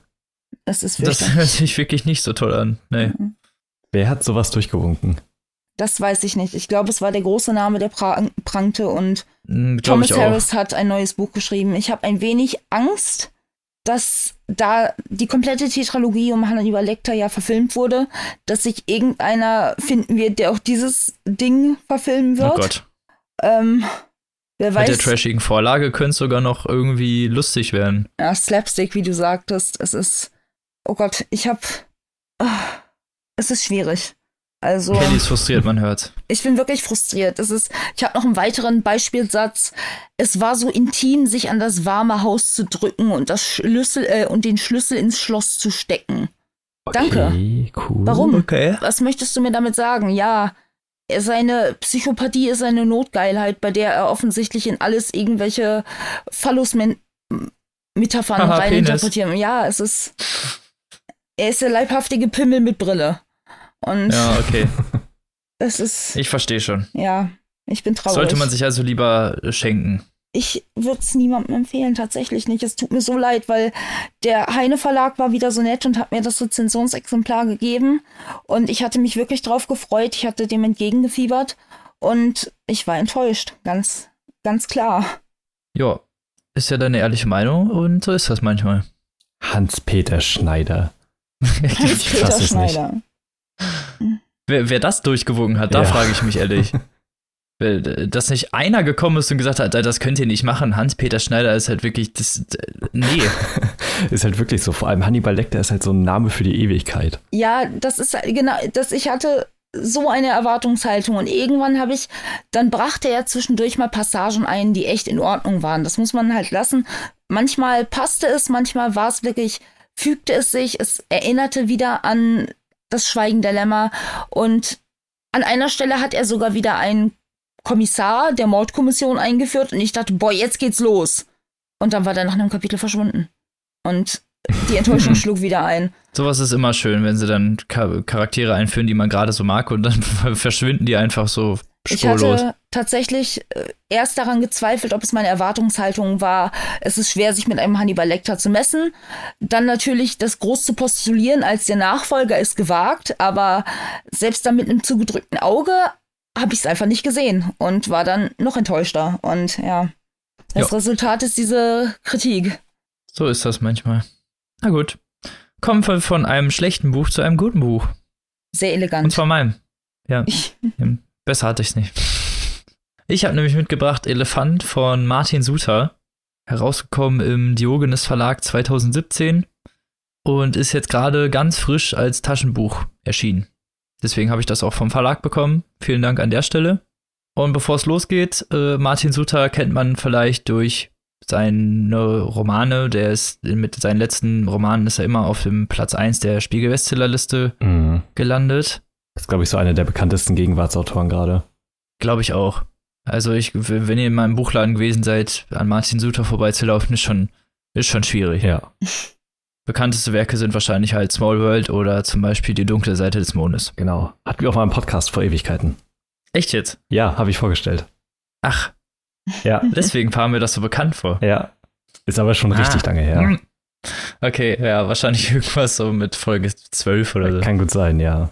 Speaker 2: Das ist fürchterlich.
Speaker 1: Das hört sich wirklich nicht so toll an. Nee. Mhm.
Speaker 3: Wer hat sowas durchgewunken?
Speaker 2: Das weiß ich nicht. Ich glaube, es war der große Name, der pra prangte und mm, Thomas Harris hat ein neues Buch geschrieben. Ich habe ein wenig Angst, dass da die komplette Tetralogie um Hannibal Lecter ja verfilmt wurde, dass sich irgendeiner finden wird, der auch dieses Ding verfilmen wird. Oh
Speaker 1: Gott.
Speaker 2: Ähm, wer weiß.
Speaker 1: Mit der trashigen Vorlage könnte es sogar noch irgendwie lustig werden.
Speaker 2: Ja, Slapstick, wie du sagtest. Es ist. Oh Gott, ich hab. Oh, es ist schwierig. Also,
Speaker 1: Kelly ist frustriert, man hört.
Speaker 2: Ich bin wirklich frustriert. Es ist, ich habe noch einen weiteren Beispielsatz. Es war so intim, sich an das warme Haus zu drücken und das Schlüssel äh, und den Schlüssel ins Schloss zu stecken. Okay, Danke.
Speaker 3: Cool.
Speaker 2: Warum?
Speaker 1: Okay.
Speaker 2: Was möchtest du mir damit sagen? Ja, seine Psychopathie ist eine Notgeilheit, bei der er offensichtlich in alles irgendwelche Phallus-Metaphern reininterpretiert. Ja, es ist. Er ist der leibhaftige Pimmel mit Brille. Und
Speaker 1: ja, okay.
Speaker 2: Das ist.
Speaker 1: Ich verstehe schon.
Speaker 2: Ja, ich bin traurig.
Speaker 1: Sollte man sich also lieber schenken.
Speaker 2: Ich würde es niemandem empfehlen, tatsächlich nicht. Es tut mir so leid, weil der Heine Verlag war wieder so nett und hat mir das Rezensionsexemplar gegeben. Und ich hatte mich wirklich drauf gefreut. Ich hatte dem entgegengefiebert. Und ich war enttäuscht. Ganz, ganz klar.
Speaker 1: Ja, ist ja deine ehrliche Meinung und so ist das manchmal.
Speaker 3: Hans-Peter Schneider.
Speaker 2: Hans-Peter Schneider. Nicht.
Speaker 1: Wer, wer das durchgewogen hat, da ja. frage ich mich ehrlich. Dass nicht einer gekommen ist und gesagt hat, das könnt ihr nicht machen. Hans-Peter Schneider ist halt wirklich, das, nee.
Speaker 3: ist halt wirklich so. Vor allem Hannibal Lecter ist halt so ein Name für die Ewigkeit.
Speaker 2: Ja, das ist genau, dass ich hatte so eine Erwartungshaltung und irgendwann habe ich, dann brachte er zwischendurch mal Passagen ein, die echt in Ordnung waren. Das muss man halt lassen. Manchmal passte es, manchmal war es wirklich, fügte es sich, es erinnerte wieder an das Schweigen der Lämmer. Und an einer Stelle hat er sogar wieder einen Kommissar der Mordkommission eingeführt und ich dachte, boah, jetzt geht's los. Und dann war der nach einem Kapitel verschwunden. Und die Enttäuschung schlug wieder ein.
Speaker 1: Sowas ist immer schön, wenn sie dann Charaktere einführen, die man gerade so mag und dann verschwinden die einfach so spurlos.
Speaker 2: Ich hatte tatsächlich äh, erst daran gezweifelt, ob es meine Erwartungshaltung war, es ist schwer, sich mit einem Hannibal Lecter zu messen. Dann natürlich das groß zu postulieren als der Nachfolger ist gewagt, aber selbst dann mit einem zugedrückten Auge habe ich es einfach nicht gesehen und war dann noch enttäuschter. Und ja, das jo. Resultat ist diese Kritik.
Speaker 1: So ist das manchmal. Na gut. Kommen wir von einem schlechten Buch zu einem guten Buch.
Speaker 2: Sehr elegant.
Speaker 1: Und zwar meinem. Ja. Besser hatte ich es nicht. Ich habe nämlich mitgebracht Elefant von Martin Suter, herausgekommen im Diogenes Verlag 2017 und ist jetzt gerade ganz frisch als Taschenbuch erschienen. Deswegen habe ich das auch vom Verlag bekommen. Vielen Dank an der Stelle. Und bevor es losgeht, äh, Martin Suter kennt man vielleicht durch seine Romane. Der ist mit seinen letzten Romanen ist er immer auf dem Platz 1 der Spiegel-Bestsellerliste mhm. gelandet.
Speaker 3: Das ist, glaube ich, so einer der bekanntesten Gegenwartsautoren gerade.
Speaker 1: Glaube ich auch. Also ich, wenn ihr in meinem Buchladen gewesen seid, an Martin Suter vorbeizulaufen, ist schon, ist schon schwierig.
Speaker 3: Ja.
Speaker 1: bekannteste Werke sind wahrscheinlich halt Small World oder zum Beispiel Die dunkle Seite des Mondes.
Speaker 3: Genau. Hatten wir auch mal einen Podcast vor Ewigkeiten.
Speaker 1: Echt jetzt?
Speaker 3: Ja, habe ich vorgestellt.
Speaker 1: Ach,
Speaker 3: Ja,
Speaker 1: deswegen kam mir das so bekannt vor.
Speaker 3: ja. Ist aber schon richtig
Speaker 1: Ah.
Speaker 3: lange her.
Speaker 1: Okay, ja, wahrscheinlich irgendwas so mit Folge 12 oder so.
Speaker 3: Kann gut sein, ja.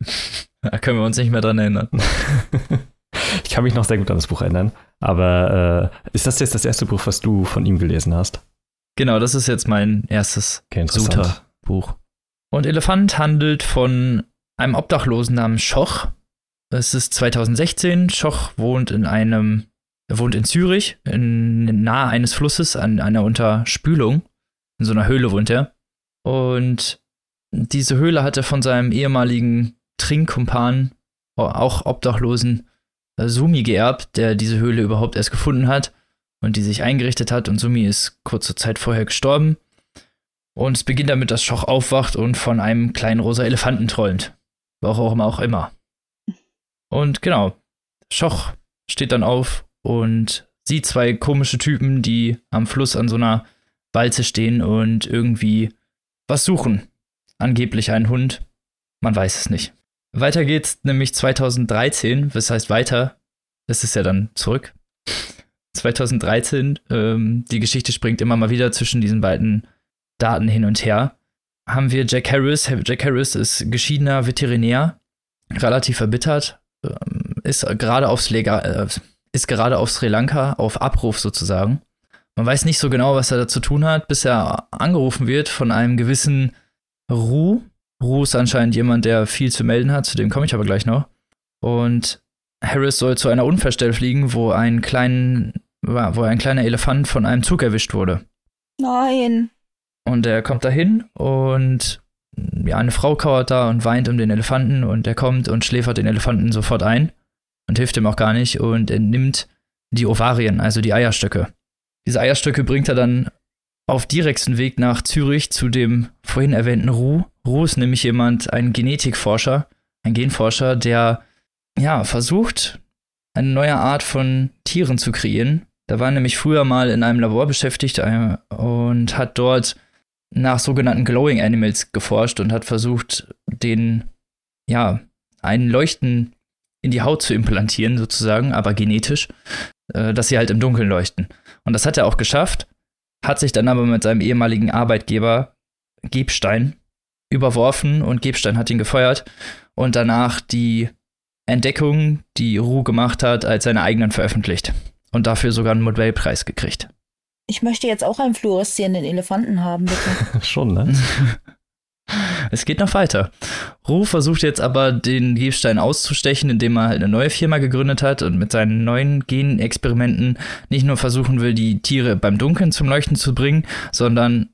Speaker 1: Da können wir uns nicht mehr dran erinnern.
Speaker 3: ich kann mich noch sehr gut an das Buch erinnern. Aber äh, ist das jetzt das erste Buch, was du von ihm gelesen hast?
Speaker 1: Genau, das ist jetzt mein erstes
Speaker 3: Okay.
Speaker 1: Suter-Buch. Und Elefant handelt von einem Obdachlosen namens Schoch. Es ist 2016. Schoch wohnt in einem, er wohnt in Zürich, in, nahe eines Flusses, an einer Unterspülung. In so einer Höhle wohnt er. Und diese Höhle hat er von seinem ehemaligen Trinkkumpan, auch Obdachlosen, äh, Sumi geerbt, der diese Höhle überhaupt erst gefunden hat und die sich eingerichtet hat. Und Sumi ist kurze Zeit vorher gestorben. Und es beginnt damit, dass Schoch aufwacht und von einem kleinen rosa Elefanten träumt. Warum auch immer. Und genau, Schoch steht dann auf und sieht zwei komische Typen, die am Fluss an so einer Walze stehen und irgendwie was suchen. Angeblich einen Hund. Man weiß es nicht. Weiter geht's nämlich 2013. Was heißt weiter? Das ist ja dann zurück. 2013, ähm, die Geschichte springt immer mal wieder zwischen diesen beiden Daten hin und her. Haben wir Jack Harris. Jack Harris ist geschiedener Veterinär, relativ verbittert, ähm, ist gerade aufs Lega äh, ist gerade auf Sri Lanka auf Abruf sozusagen. Man weiß nicht so genau, was er da zu tun hat, bis er angerufen wird von einem gewissen Ru. Ru ist anscheinend jemand, der viel zu melden hat, zu dem komme ich aber gleich noch. Und Harris soll zu einer Unfallstelle fliegen, wo ein, kleinen, wo ein kleiner Elefant von einem Zug erwischt wurde.
Speaker 2: Nein.
Speaker 1: Und er kommt dahin und ja, eine Frau kauert da und weint um den Elefanten und er kommt und schläfert den Elefanten sofort ein und hilft ihm auch gar nicht und entnimmt die Ovarien, also die Eierstöcke. Diese Eierstöcke bringt er dann auf direkten Weg nach Zürich zu dem vorhin erwähnten Ru. Ru ist nämlich jemand, ein Genetikforscher, ein Genforscher, der ja versucht, eine neue Art von Tieren zu kreieren. Da war nämlich früher mal in einem Labor beschäftigt äh, und hat dort nach sogenannten Glowing Animals geforscht und hat versucht, den, ja, einen Leuchten in die Haut zu implantieren, sozusagen, aber genetisch, äh, dass sie halt im Dunkeln leuchten. Und das hat er auch geschafft, hat sich dann aber mit seinem ehemaligen Arbeitgeber Gebstein überworfen und Gebstein hat ihn gefeuert und danach die Entdeckung, die Ru gemacht hat, als seine eigenen veröffentlicht und dafür sogar einen Nobelpreis gekriegt.
Speaker 2: Ich möchte jetzt auch einen fluoreszierenden Elefanten haben, bitte.
Speaker 3: Schon, ne?
Speaker 1: Es geht noch weiter. Ru versucht jetzt aber, den Gebstein auszustechen, indem er halt eine neue Firma gegründet hat und mit seinen neuen Genexperimenten nicht nur versuchen will, die Tiere beim Dunkeln zum Leuchten zu bringen, sondern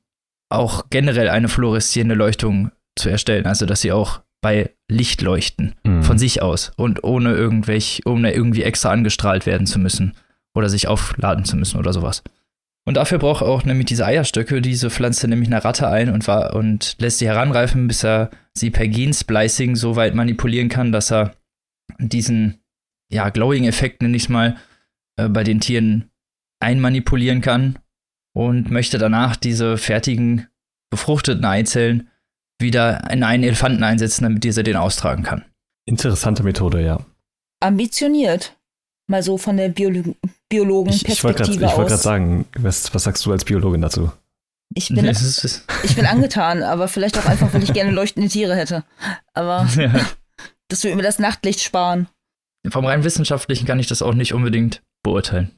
Speaker 1: auch generell eine fluoreszierende Leuchtung zu erstellen. Also, dass sie auch bei Licht leuchten,
Speaker 3: Mhm.
Speaker 1: von sich aus und ohne irgendwelch, ohne irgendwie extra angestrahlt werden zu müssen oder sich aufladen zu müssen oder sowas. Und dafür braucht er auch nämlich diese Eierstöcke, diese pflanzt er nämlich einer Ratte ein und, war, und lässt sie heranreifen, bis er sie per Gensplicing so weit manipulieren kann, dass er diesen, ja, Glowing-Effekt, nenne ich es mal, äh, bei den Tieren einmanipulieren kann und möchte danach diese fertigen, befruchteten Eizellen wieder in einen Elefanten einsetzen, damit dieser den austragen kann.
Speaker 3: Interessante Methode, ja.
Speaker 2: Ambitioniert. Mal so von der Biolo
Speaker 3: Ich, ich wollte
Speaker 2: Biologenperspektive
Speaker 3: gerade wollt sagen, was, was sagst du als Biologin dazu?
Speaker 2: Ich bin,
Speaker 1: Es ist, es,
Speaker 2: ich bin angetan, aber vielleicht auch einfach, weil ich gerne leuchtende Tiere hätte. Aber
Speaker 1: ja.
Speaker 2: das würde mir das Nachtlicht sparen.
Speaker 1: Vom rein wissenschaftlichen kann ich das auch nicht unbedingt beurteilen.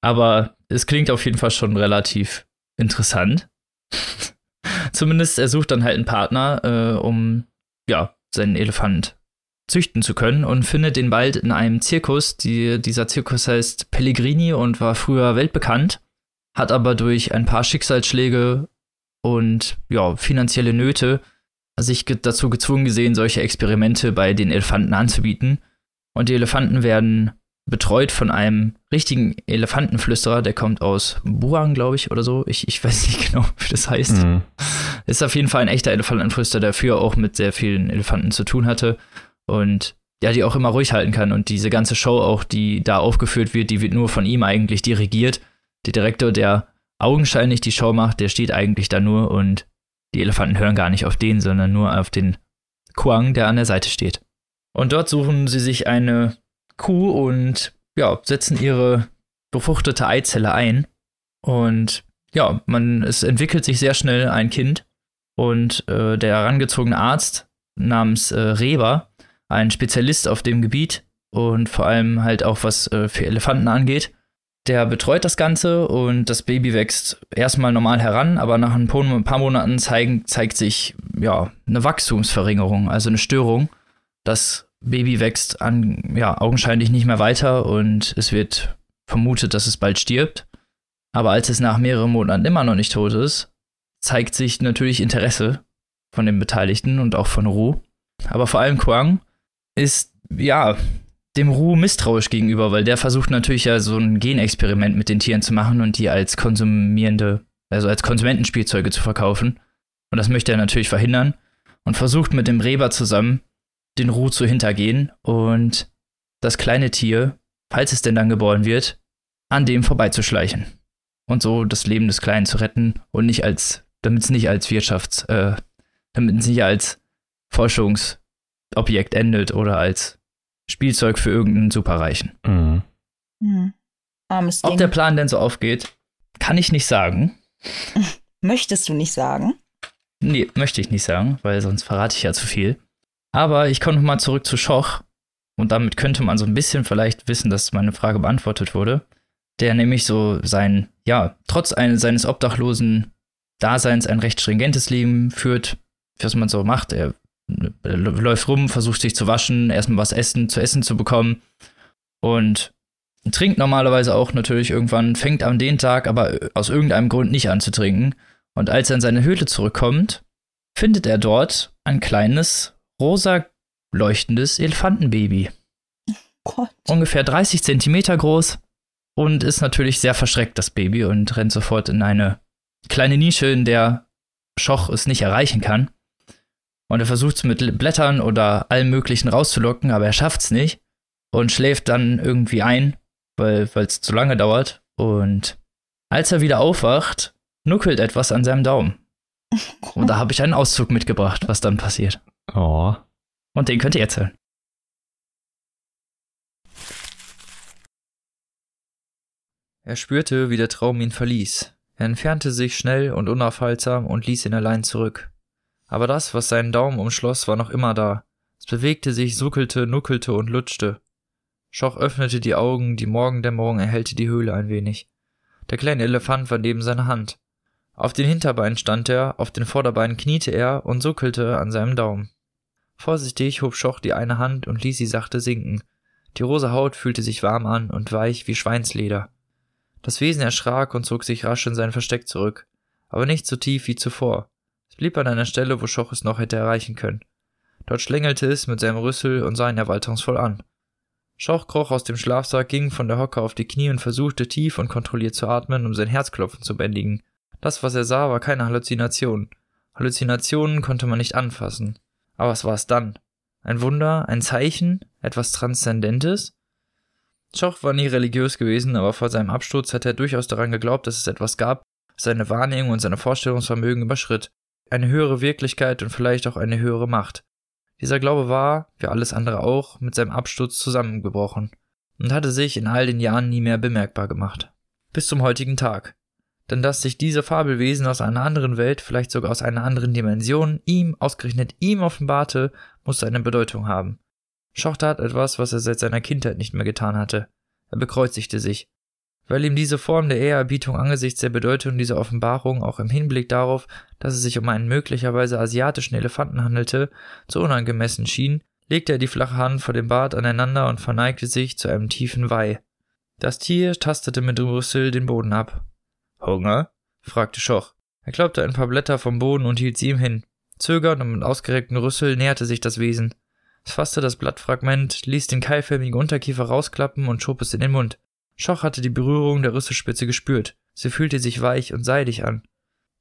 Speaker 1: Aber es klingt auf jeden Fall schon relativ interessant. Zumindest er sucht dann halt einen Partner, äh, um ja, seinen Elefant züchten zu können und findet den bald in einem Zirkus. Die, dieser Zirkus heißt Pellegrini und war früher weltbekannt, hat aber durch ein paar Schicksalsschläge und ja, finanzielle Nöte sich dazu gezwungen gesehen, solche Experimente bei den Elefanten anzubieten. Und die Elefanten werden betreut von einem richtigen Elefantenflüsterer, der kommt aus Buang, glaube ich, oder so. Ich, ich weiß nicht genau, wie das heißt.
Speaker 3: Mhm.
Speaker 1: Ist auf jeden Fall ein echter Elefantenflüsterer, der früher auch mit sehr vielen Elefanten zu tun hatte. Und ja, die auch immer ruhig halten kann. Und diese ganze Show auch, die da aufgeführt wird, die wird nur von ihm eigentlich dirigiert. Der Direktor, der augenscheinlich die Show macht, der steht eigentlich da nur und Die Elefanten hören gar nicht auf den, sondern nur auf den Kuang, der an der Seite steht. Und dort suchen sie sich eine Kuh und ja, setzen ihre befruchtete Eizelle ein. Und ja, man, es entwickelt sich sehr schnell ein Kind. Und äh, der herangezogene Arzt namens äh, Reber, ein Spezialist auf dem Gebiet und vor allem halt auch was äh, für Elefanten angeht, der betreut das Ganze und das Baby wächst erstmal normal heran, aber nach ein paar Monaten zeigen, zeigt sich ja eine Wachstumsverringerung, also eine Störung. Das Baby wächst an, ja, augenscheinlich nicht mehr weiter und es wird vermutet, dass es bald stirbt. Aber als es nach mehreren Monaten immer noch nicht tot ist, zeigt sich natürlich Interesse von den Beteiligten und auch von Ru. Aber vor allem Quang ist, ja, dem Ru misstrauisch gegenüber, weil der versucht natürlich ja so ein Genexperiment mit den Tieren zu machen und die als konsumierende, also als Konsumentenspielzeuge zu verkaufen. Und das möchte er natürlich verhindern und versucht mit dem Reber zusammen den Ru zu hintergehen und das kleine Tier, falls es denn dann geboren wird, an dem vorbeizuschleichen. Und so das Leben des Kleinen zu retten und nicht als, damit es nicht als Wirtschafts-, äh, damit es nicht als Forschungsobjekt endet oder als Spielzeug für irgendeinen Superreichen. Mhm.
Speaker 2: Hm. Armes
Speaker 1: Ob der Plan denn so aufgeht, kann ich nicht sagen.
Speaker 2: Möchtest du nicht sagen?
Speaker 1: Nee, möchte ich nicht sagen, weil sonst verrate ich ja zu viel. Aber ich komme nochmal zurück zu Schoch. Und damit könnte man so ein bisschen vielleicht wissen, dass meine Frage beantwortet wurde. Der nämlich so sein, ja, trotz eines, seines obdachlosen Daseins ein recht stringentes Leben führt, was man so macht. Er läuft rum, versucht sich zu waschen, erstmal was essen, zu essen zu bekommen und trinkt normalerweise auch natürlich irgendwann, fängt an den Tag aber aus irgendeinem Grund nicht an zu trinken. Und als er in seine Höhle zurückkommt, findet er dort ein kleines, rosa leuchtendes Elefantenbaby.
Speaker 2: Gott.
Speaker 1: Ungefähr 30 Zentimeter groß und ist natürlich sehr verschreckt, das Baby, und rennt sofort in eine kleine Nische, in der Schoch es nicht erreichen kann. Und er versucht es mit Blättern oder allem Möglichen rauszulocken, aber er schafft es nicht und schläft dann irgendwie ein, weil es zu lange dauert. Und als er wieder aufwacht, nuckelt etwas an seinem Daumen. Und da habe ich einen Auszug mitgebracht, was dann passiert.
Speaker 3: Oh.
Speaker 1: Und den könnt ihr erzählen. Er spürte, wie der Traum ihn verließ. Er entfernte sich schnell und unaufhaltsam und ließ ihn allein zurück. Aber das, was seinen Daumen umschloss, war noch immer da. Es bewegte sich, suckelte, nuckelte und lutschte. Schoch öffnete die Augen, die Morgendämmerung erhellte die Höhle ein wenig. Der kleine Elefant war neben seiner Hand. Auf den Hinterbeinen stand er, auf den Vorderbeinen kniete er und suckelte an seinem Daumen. Vorsichtig hob Schoch die eine Hand und ließ sie sachte sinken. Die rosa Haut fühlte sich warm an und weich wie Schweinsleder. Das Wesen erschrak und zog sich rasch in sein Versteck zurück, aber nicht so tief wie zuvor. Es blieb an einer Stelle, wo Schoch es noch hätte erreichen können. Dort schlängelte es mit seinem Rüssel und sah ihn erwartungsvoll an. Schoch kroch aus dem Schlafsack, ging von der Hocke auf die Knie und versuchte tief und kontrolliert zu atmen, um sein Herzklopfen zu bändigen. Das, was er sah, war keine Halluzination. Halluzinationen konnte man nicht anfassen. Aber was war es dann? Ein Wunder, ein Zeichen, etwas Transzendentes? Schoch war nie religiös gewesen, aber vor seinem Absturz hatte er durchaus daran geglaubt, dass es etwas gab, das seine Wahrnehmung und seine Vorstellungsvermögen überschritt eine höhere Wirklichkeit und vielleicht auch eine höhere Macht. Dieser Glaube war, wie alles andere auch, mit seinem Absturz zusammengebrochen und hatte sich in all den Jahren nie mehr bemerkbar gemacht. Bis zum heutigen Tag. Denn dass sich diese Fabelwesen aus einer anderen Welt, vielleicht sogar aus einer anderen Dimension, ihm, ausgerechnet ihm offenbarte, musste eine Bedeutung haben. Schoch tat etwas, was er seit seiner Kindheit nicht mehr getan hatte. Er bekreuzigte sich, weil ihm diese Form der Ehrerbietung angesichts der Bedeutung dieser Offenbarung auch im Hinblick darauf, dass es sich um einen möglicherweise asiatischen Elefanten handelte, zu unangemessen schien, legte er die flache Hand vor dem Bart aneinander und verneigte sich zu einem tiefen Weih. Das Tier tastete mit Rüssel den Boden ab. Hunger? fragte Schoch. Er klaubte ein paar Blätter vom Boden und hielt sie ihm hin. Zögernd und mit ausgerecktem Rüssel näherte sich das Wesen. Es fasste das Blattfragment, ließ den keilförmigen Unterkiefer rausklappen und schob es in den Mund. Schoch hatte die Berührung der Rüsselspitze gespürt. Sie fühlte sich weich und seidig an.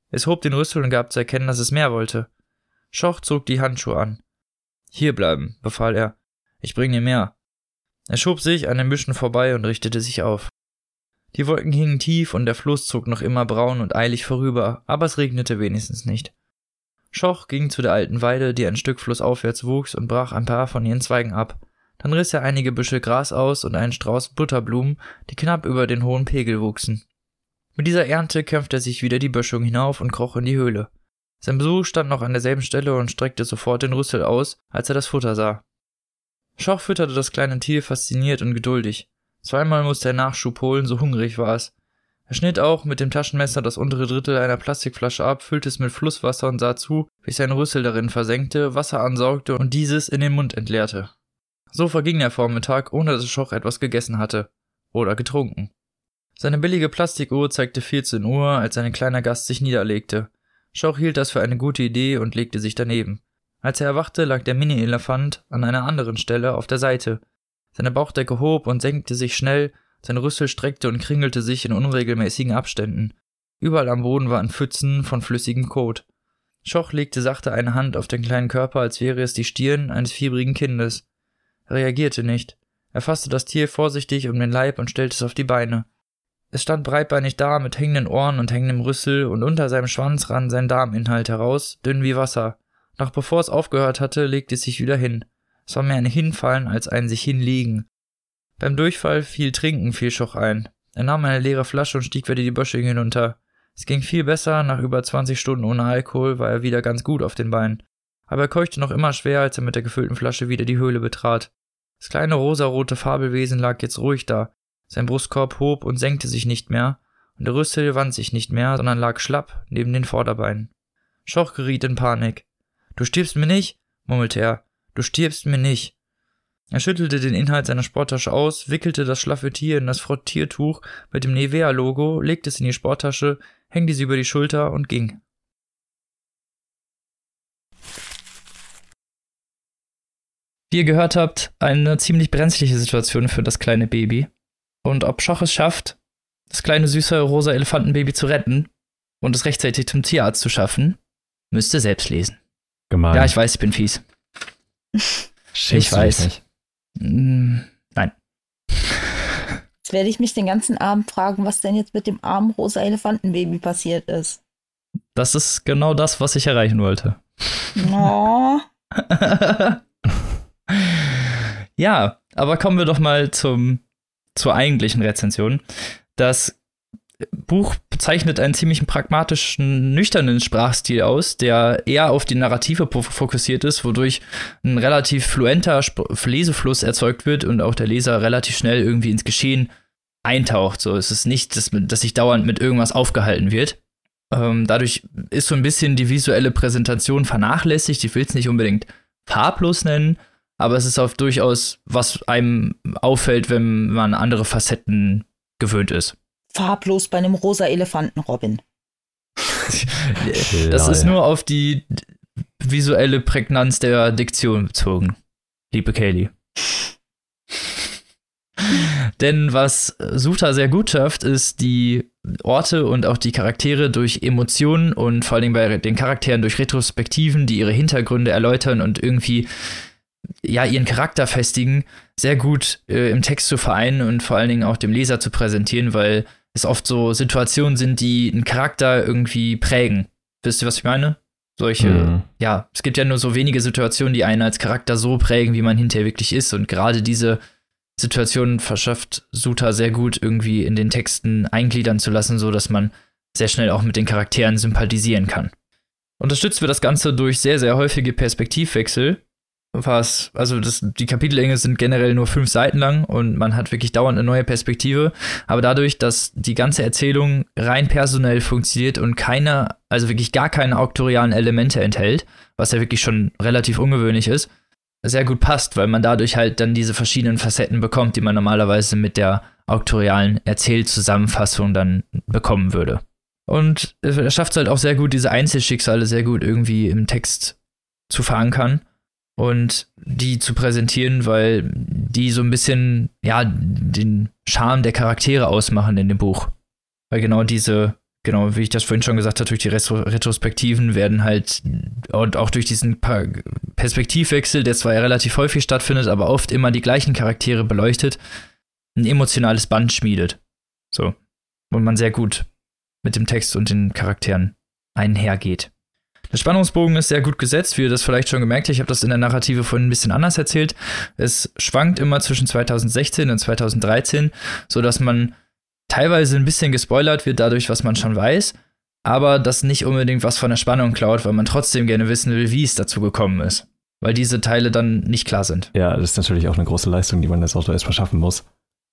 Speaker 1: Es hob den Rüssel und gab zu erkennen, dass es mehr wollte. Schoch zog die Handschuhe an. Hier bleiben, befahl er. Ich bring dir mehr. Er schob sich an den Büschen vorbei und richtete sich auf. Die Wolken hingen tief und der Fluss zog noch immer braun und eilig vorüber, aber es regnete wenigstens nicht. Schoch ging zu der alten Weide, die ein Stück flussaufwärts wuchs, und brach ein paar von ihren Zweigen ab. Dann riss er einige Büschel Gras aus und einen Strauß Butterblumen, die knapp über den hohen Pegel wuchsen. Mit dieser Ernte kämpfte er sich wieder die Böschung hinauf und kroch in die Höhle. Sein Besuch stand noch an derselben Stelle und streckte sofort den Rüssel aus, als er das Futter sah. Schoch fütterte das kleine Tier fasziniert und geduldig. Zweimal musste er Nachschub holen, so hungrig war es. Er schnitt auch mit dem Taschenmesser das untere Drittel einer Plastikflasche ab, füllte es mit Flusswasser und sah zu, wie sein Rüssel darin versenkte, Wasser ansaugte und dieses in den Mund entleerte. So verging der Vormittag, ohne dass Schoch etwas gegessen hatte. Oder getrunken. Seine billige Plastikuhr zeigte 14 Uhr, als sein kleiner Gast sich niederlegte. Schoch hielt das für eine gute Idee und legte sich daneben. Als er erwachte, lag der Mini-Elefant an einer anderen Stelle auf der Seite. Seine Bauchdecke hob und senkte sich schnell, sein Rüssel streckte und kringelte sich in unregelmäßigen Abständen. Überall am Boden waren Pfützen von flüssigem Kot. Schoch legte sachte eine Hand auf den kleinen Körper, als wäre es die Stirn eines fiebrigen Kindes. Er reagierte nicht. Er fasste das Tier vorsichtig um den Leib und stellte es auf die Beine. Es stand breitbeinig da, mit hängenden Ohren und hängendem Rüssel, und unter seinem Schwanz rann sein Darminhalt heraus, dünn wie Wasser. Noch bevor es aufgehört hatte, legte es sich wieder hin. Es war mehr ein Hinfallen als ein sich hinlegen. Beim Durchfall fiel Trinken fiel Schoch ein. Er nahm eine leere Flasche und stieg wieder die Böschung hinunter. Es ging viel besser, nach über 20 Stunden ohne Alkohol war er wieder ganz gut auf den Beinen. Aber er keuchte noch immer schwer, als er mit der gefüllten Flasche wieder die Höhle betrat. Das kleine rosarote Fabelwesen lag jetzt ruhig da. Sein Brustkorb hob und senkte sich nicht mehr, und der Rüssel wand sich nicht mehr, sondern lag schlapp neben den Vorderbeinen. Schoch geriet in Panik. Du stirbst mir nicht, murmelte er. Du stirbst mir nicht. Er schüttelte den Inhalt seiner Sporttasche aus, wickelte das schlaffe Tier in das Frottiertuch mit dem Nivea-Logo, legte es in die Sporttasche, hängte sie über die Schulter und ging. Wie ihr gehört habt, eine ziemlich brenzliche Situation für das kleine Baby. Und ob Schoch es schafft, das kleine süße rosa Elefantenbaby zu retten und es rechtzeitig zum Tierarzt zu schaffen, müsst ihr selbst lesen.
Speaker 3: Gemein.
Speaker 1: Ja, ich weiß, ich bin fies.
Speaker 3: Schämst
Speaker 1: ich weiß.
Speaker 3: nicht?
Speaker 1: Mm, Nein.
Speaker 2: Jetzt werde ich mich den ganzen Abend fragen, was denn jetzt mit dem armen rosa Elefantenbaby passiert ist.
Speaker 1: Das ist genau das, was ich erreichen wollte.
Speaker 2: Oh,
Speaker 1: ja, aber kommen wir doch mal zum, zur eigentlichen Rezension. Das Buch bezeichnet einen ziemlich pragmatischen, nüchternen Sprachstil aus, der eher auf die Narrative fokussiert ist, wodurch ein relativ fluenter Sp Lesefluss erzeugt wird und auch der Leser relativ schnell irgendwie ins Geschehen eintaucht. So, es ist nicht, dass, dass sich dauernd mit irgendwas aufgehalten wird. Ähm, dadurch ist so ein bisschen die visuelle Präsentation vernachlässigt. Ich will es nicht unbedingt farblos nennen, aber es ist auch durchaus, was einem auffällt, wenn man andere Facetten gewöhnt ist.
Speaker 2: Farblos bei einem rosa Elefanten, Robin.
Speaker 1: Das ist nur auf die visuelle Prägnanz der Diktion bezogen, liebe Kaylee. Denn was Suta sehr gut schafft, ist die Orte und auch die Charaktere durch Emotionen und vor allen Dingen bei den Charakteren durch Retrospektiven, die ihre Hintergründe erläutern und irgendwie ja ihren Charakter festigen, sehr gut äh, im Text zu vereinen und vor allen Dingen auch dem Leser zu präsentieren, weil es oft so Situationen sind, die einen Charakter irgendwie prägen. Wisst ihr, was ich meine? Solche,
Speaker 3: Mhm.
Speaker 1: ja, es gibt ja nur so wenige Situationen, die einen als Charakter so prägen, wie man hinterher wirklich ist. Und gerade diese Situationen verschafft Suta sehr gut irgendwie in den Texten eingliedern zu lassen, so dass man sehr schnell auch mit den Charakteren sympathisieren kann. Unterstützt wird das Ganze durch sehr, sehr häufige Perspektivwechsel, was, also das, die Kapitellänge sind generell nur fünf Seiten lang und man hat wirklich dauernd eine neue Perspektive. Aber dadurch, dass die ganze Erzählung rein personell funktioniert und keine, also wirklich gar keine auktorialen Elemente enthält, was ja wirklich schon relativ ungewöhnlich ist, sehr gut passt, weil man dadurch halt dann diese verschiedenen Facetten bekommt, die man normalerweise mit der auktorialen Erzählzusammenfassung dann bekommen würde. Und er schafft es halt auch sehr gut, diese Einzelschicksale sehr gut irgendwie im Text zu verankern und die zu präsentieren, weil die so ein bisschen, ja, den Charme der Charaktere ausmachen in dem Buch. Weil genau diese, genau, wie ich das vorhin schon gesagt habe, durch die Retro Retrospektiven werden halt und auch durch diesen Perspektivwechsel, der zwar ja relativ häufig stattfindet, aber oft immer die gleichen Charaktere beleuchtet, ein emotionales Band schmiedet. So. Und man sehr gut mit dem Text und den Charakteren einhergeht. Der Spannungsbogen ist sehr gut gesetzt, wie ihr das vielleicht schon gemerkt habt. Ich habe das in der Narrative vorhin ein bisschen anders erzählt. Es schwankt immer zwischen 2016 und 2013, sodass man teilweise ein bisschen gespoilert wird dadurch, was man schon weiß, aber das nicht unbedingt was von der Spannung klaut, weil man trotzdem gerne wissen will, wie es dazu gekommen ist. Weil diese Teile dann nicht klar sind.
Speaker 3: Ja, das ist natürlich auch eine große Leistung, die man als Autor erst verschaffen muss.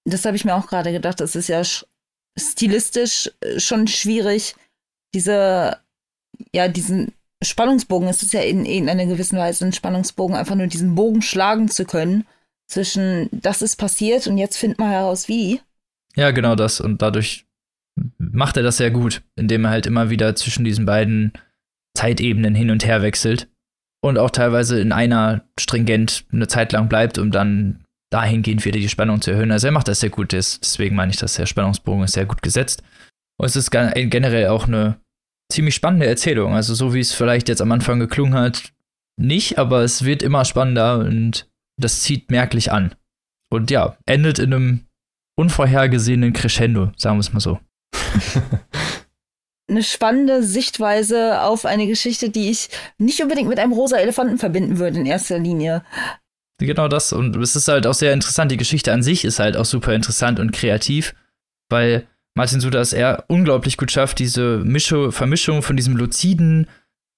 Speaker 2: Das habe ich mir auch gerade gedacht. Das ist ja stilistisch äh, schon schwierig, diese, ja, diesen Spannungsbogen, es ist ja in, in einer gewissen Weise ein Spannungsbogen, einfach nur diesen Bogen schlagen zu können zwischen das ist passiert und jetzt findet man heraus wie.
Speaker 1: Ja, genau das. Und dadurch macht er das sehr gut, indem er halt immer wieder zwischen diesen beiden Zeitebenen hin und her wechselt und auch teilweise in einer stringent eine Zeit lang bleibt, um dann dahingehend wieder die Spannung zu erhöhen. Also er macht das sehr gut, deswegen meine ich, dass der Spannungsbogen ist sehr gut gesetzt. Und es ist generell auch eine ziemlich spannende Erzählung. Also so wie es vielleicht jetzt am Anfang geklungen hat, nicht, aber es wird immer spannender und das zieht merklich an. Und ja, endet in einem unvorhergesehenen Crescendo, sagen wir es mal so.
Speaker 2: eine spannende Sichtweise auf eine Geschichte, die ich nicht unbedingt mit einem rosa Elefanten verbinden würde in erster Linie.
Speaker 1: Genau das. Und es ist halt auch sehr interessant. Die Geschichte an sich ist halt auch super interessant und kreativ, weil Martin Suter es eher unglaublich gut schafft, diese Mischo Vermischung von diesem luziden,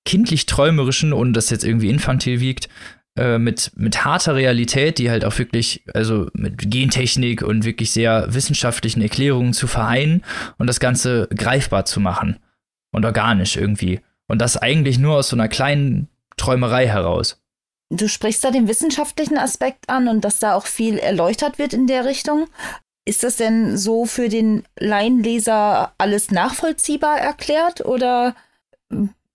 Speaker 1: kindlich-träumerischen und das jetzt irgendwie infantil wiegt, äh, mit, mit harter Realität, die halt auch wirklich, also mit Gentechnik und wirklich sehr wissenschaftlichen Erklärungen zu vereinen und das Ganze greifbar zu machen und organisch irgendwie. Und das eigentlich nur aus so einer kleinen Träumerei heraus.
Speaker 2: Du sprichst da den wissenschaftlichen Aspekt an und dass da auch viel erläutert wird in der Richtung. Ist das denn so für den Laienleser alles nachvollziehbar erklärt oder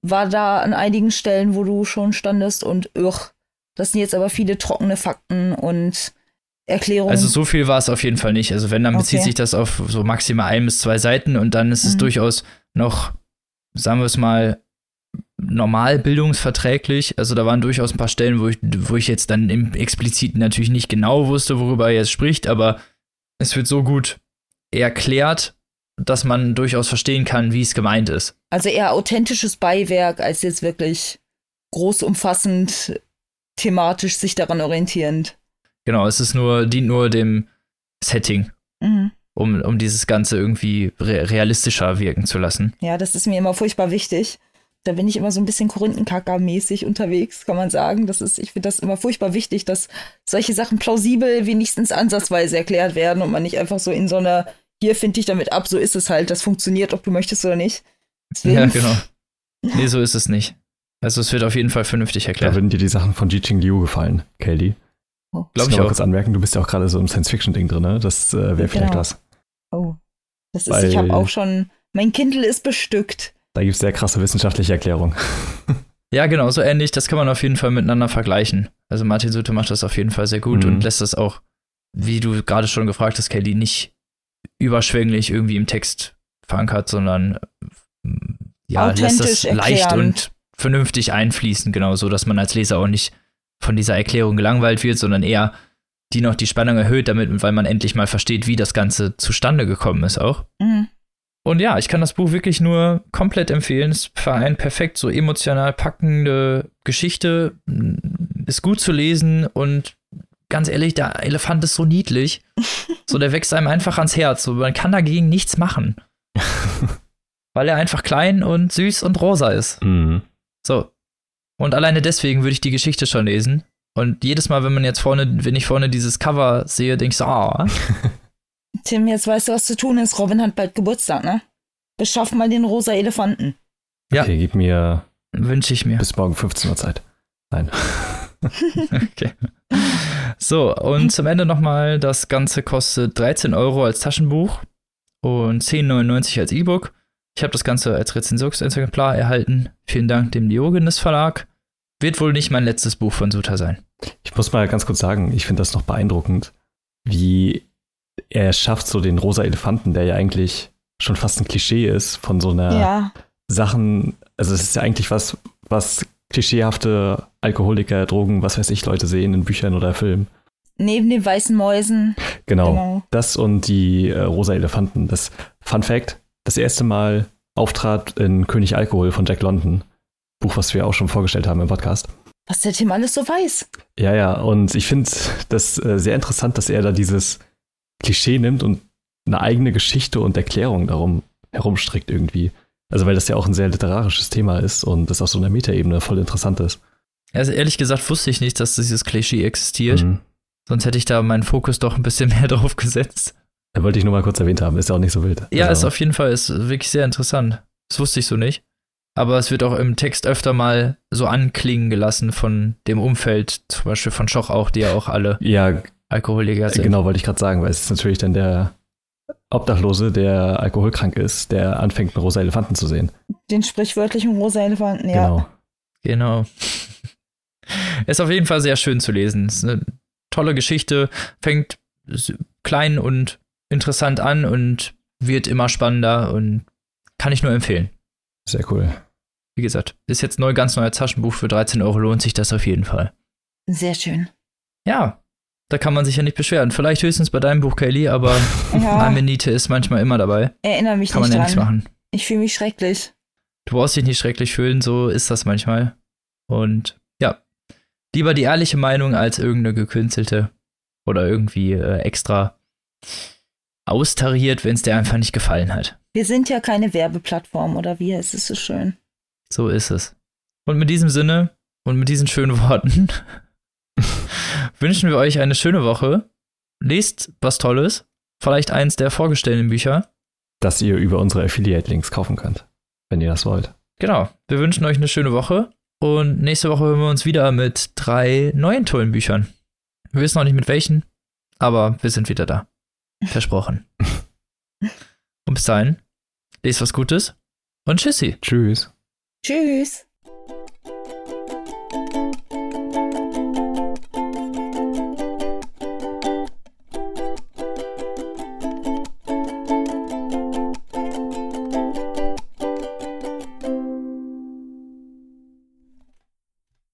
Speaker 2: war da an einigen Stellen, wo du schon standest und ugh, das sind jetzt aber viele trockene Fakten und Erklärungen?
Speaker 1: Also so viel war es auf jeden Fall nicht. Also wenn, dann okay. bezieht sich das auf so maximal ein bis zwei Seiten und dann ist es mhm. durchaus noch, sagen wir es mal, normal bildungsverträglich. Also da waren durchaus ein paar Stellen, wo ich, wo ich jetzt dann im Expliziten natürlich nicht genau wusste, worüber er jetzt spricht, aber es wird so gut erklärt, dass man durchaus verstehen kann, wie es gemeint ist.
Speaker 2: Also eher authentisches Beiwerk als jetzt wirklich groß umfassend thematisch sich daran orientierend.
Speaker 1: Genau, es ist nur, dient nur dem Setting, mhm. um, um dieses Ganze irgendwie re realistischer wirken zu lassen.
Speaker 2: Ja, das ist mir immer furchtbar wichtig. Da bin ich immer so ein bisschen Korinthenkacker-mäßig unterwegs, kann man sagen. Das ist, ich finde das immer furchtbar wichtig, dass solche Sachen plausibel wenigstens ansatzweise erklärt werden und man nicht einfach so in so einer, hier finde ich damit ab, so ist es halt, das funktioniert, ob du möchtest oder nicht.
Speaker 1: Deswegen. Ja, genau. Nee, so ist es nicht. Also es wird auf jeden Fall vernünftig erklärt.
Speaker 3: Da würden dir die Sachen von Ji-Ching Liu gefallen, Kelly. Oh. Glaube ich auch. kurz anmerken, du bist ja auch gerade so im Science-Fiction-Ding drin, ne? Das äh, wäre genau. vielleicht was.
Speaker 2: Oh. Das ist, Weil, ich habe auch schon, mein Kindle ist bestückt.
Speaker 3: Da gibt es sehr krasse wissenschaftliche Erklärungen.
Speaker 1: ja, genau, so ähnlich. Das kann man auf jeden Fall miteinander vergleichen. Also Martin Sutte macht das auf jeden Fall sehr gut mhm. und lässt das auch, wie du gerade schon gefragt hast, Kelly, nicht überschwänglich irgendwie im Text verankert, sondern ja, lässt das leicht und vernünftig einfließen, genau, so dass man als Leser auch nicht von dieser Erklärung gelangweilt wird, sondern eher die noch die Spannung erhöht, damit, weil man endlich mal versteht, wie das Ganze zustande gekommen ist auch. Mhm. Und ja, ich kann das Buch wirklich nur komplett empfehlen. Es vereint perfekt so emotional packende Geschichte, ist gut zu lesen und ganz ehrlich, der Elefant ist so niedlich. so, der wächst einem einfach ans Herz. So, man kann dagegen nichts machen. weil er einfach klein und süß und rosa ist. Mhm. So. Und alleine deswegen würde ich die Geschichte schon lesen. Und jedes Mal, wenn man jetzt vorne, wenn ich vorne dieses Cover sehe, denke ich so, ah.
Speaker 2: Tim, jetzt weißt du, was zu tun ist. Robin hat bald Geburtstag, ne? Beschaff mal den rosa Elefanten.
Speaker 3: Ja. Okay, gib mir.
Speaker 1: Wünsche ich mir.
Speaker 3: Bis morgen 15 Uhr Zeit. Nein.
Speaker 1: okay. So, und zum Ende nochmal: Das Ganze kostet 13 Euro als Taschenbuch und 10,99 als E-Book. Ich habe das Ganze als Rezensionsexemplar erhalten. Vielen Dank dem Diogenes Verlag. Wird wohl nicht mein letztes Buch von Suta sein.
Speaker 3: Ich muss mal ganz kurz sagen, ich finde das noch beeindruckend, wie er schafft so den rosa Elefanten, der ja eigentlich schon fast ein Klischee ist von so einer ja. Sachen, also es ist ja eigentlich was, was klischeehafte Alkoholiker, Drogen, was weiß ich, Leute sehen in Büchern oder Filmen.
Speaker 2: Neben den weißen Mäusen.
Speaker 3: Genau. genau. Das und die äh, rosa Elefanten. Das Fun Fact: das erste Mal auftrat in König Alkohol von Jack London. Buch, was wir auch schon vorgestellt haben im Podcast.
Speaker 2: Was der Tim alles so weiß.
Speaker 3: Ja, ja, und ich finde das äh, sehr interessant, dass er da dieses Klischee nimmt und eine eigene Geschichte und Erklärung darum herumstrickt irgendwie. Also weil das ja auch ein sehr literarisches Thema ist und das auf so einer Metaebene voll interessant ist.
Speaker 1: Also ehrlich gesagt wusste ich nicht, dass dieses Klischee existiert. Mhm. Sonst hätte ich da meinen Fokus doch ein bisschen mehr drauf gesetzt.
Speaker 3: Da wollte ich nur mal kurz erwähnt haben, ist ja auch nicht so wild.
Speaker 1: Ja, also, ist auf jeden Fall, ist wirklich sehr interessant. Das wusste ich so nicht. Aber es wird auch im Text öfter mal so anklingen gelassen von dem Umfeld, zum Beispiel von Schoch auch, die ja auch alle
Speaker 3: ja,
Speaker 1: Alkoholiker sind.
Speaker 3: Genau, wollte ich gerade sagen, weil es ist natürlich dann der Obdachlose, der alkoholkrank ist, der anfängt, einen rosa Elefanten zu sehen.
Speaker 2: Den sprichwörtlichen rosa Elefanten, ja.
Speaker 3: Genau.
Speaker 1: Genau. Ist auf jeden Fall sehr schön zu lesen. Ist eine tolle Geschichte, fängt klein und interessant an und wird immer spannender und kann ich nur empfehlen.
Speaker 3: Sehr cool.
Speaker 1: Wie gesagt, ist jetzt neu, ganz neuer Taschenbuch für 13 Euro, lohnt sich das auf jeden Fall.
Speaker 2: Sehr schön.
Speaker 1: Ja, da kann man sich ja nicht beschweren. Vielleicht höchstens bei deinem Buch, Kelly, aber ja. Amenite ist manchmal immer dabei.
Speaker 2: Erinnere mich
Speaker 1: kann
Speaker 2: nicht
Speaker 1: man
Speaker 2: ja
Speaker 1: nichts machen.
Speaker 2: Ich fühle mich schrecklich.
Speaker 1: Du brauchst dich nicht schrecklich fühlen, so ist das manchmal. Und ja, lieber die ehrliche Meinung als irgendeine gekünstelte oder irgendwie äh, extra austariert, wenn es dir einfach nicht gefallen hat.
Speaker 2: Wir sind ja keine Werbeplattform, oder wie? Es ist so schön.
Speaker 1: So ist es. Und mit diesem Sinne und mit diesen schönen Worten wünschen wir euch eine schöne Woche. Lest was Tolles, vielleicht eins der vorgestellten Bücher.
Speaker 3: Das ihr über unsere Affiliate-Links kaufen könnt, wenn ihr das wollt.
Speaker 1: Genau. Wir wünschen euch eine schöne Woche und nächste Woche hören wir uns wieder mit drei neuen tollen Büchern. Wir wissen noch nicht mit welchen, aber wir sind wieder da. Versprochen. und bis dahin, lest was Gutes und tschüssi.
Speaker 3: Tschüss.
Speaker 2: Tschüss.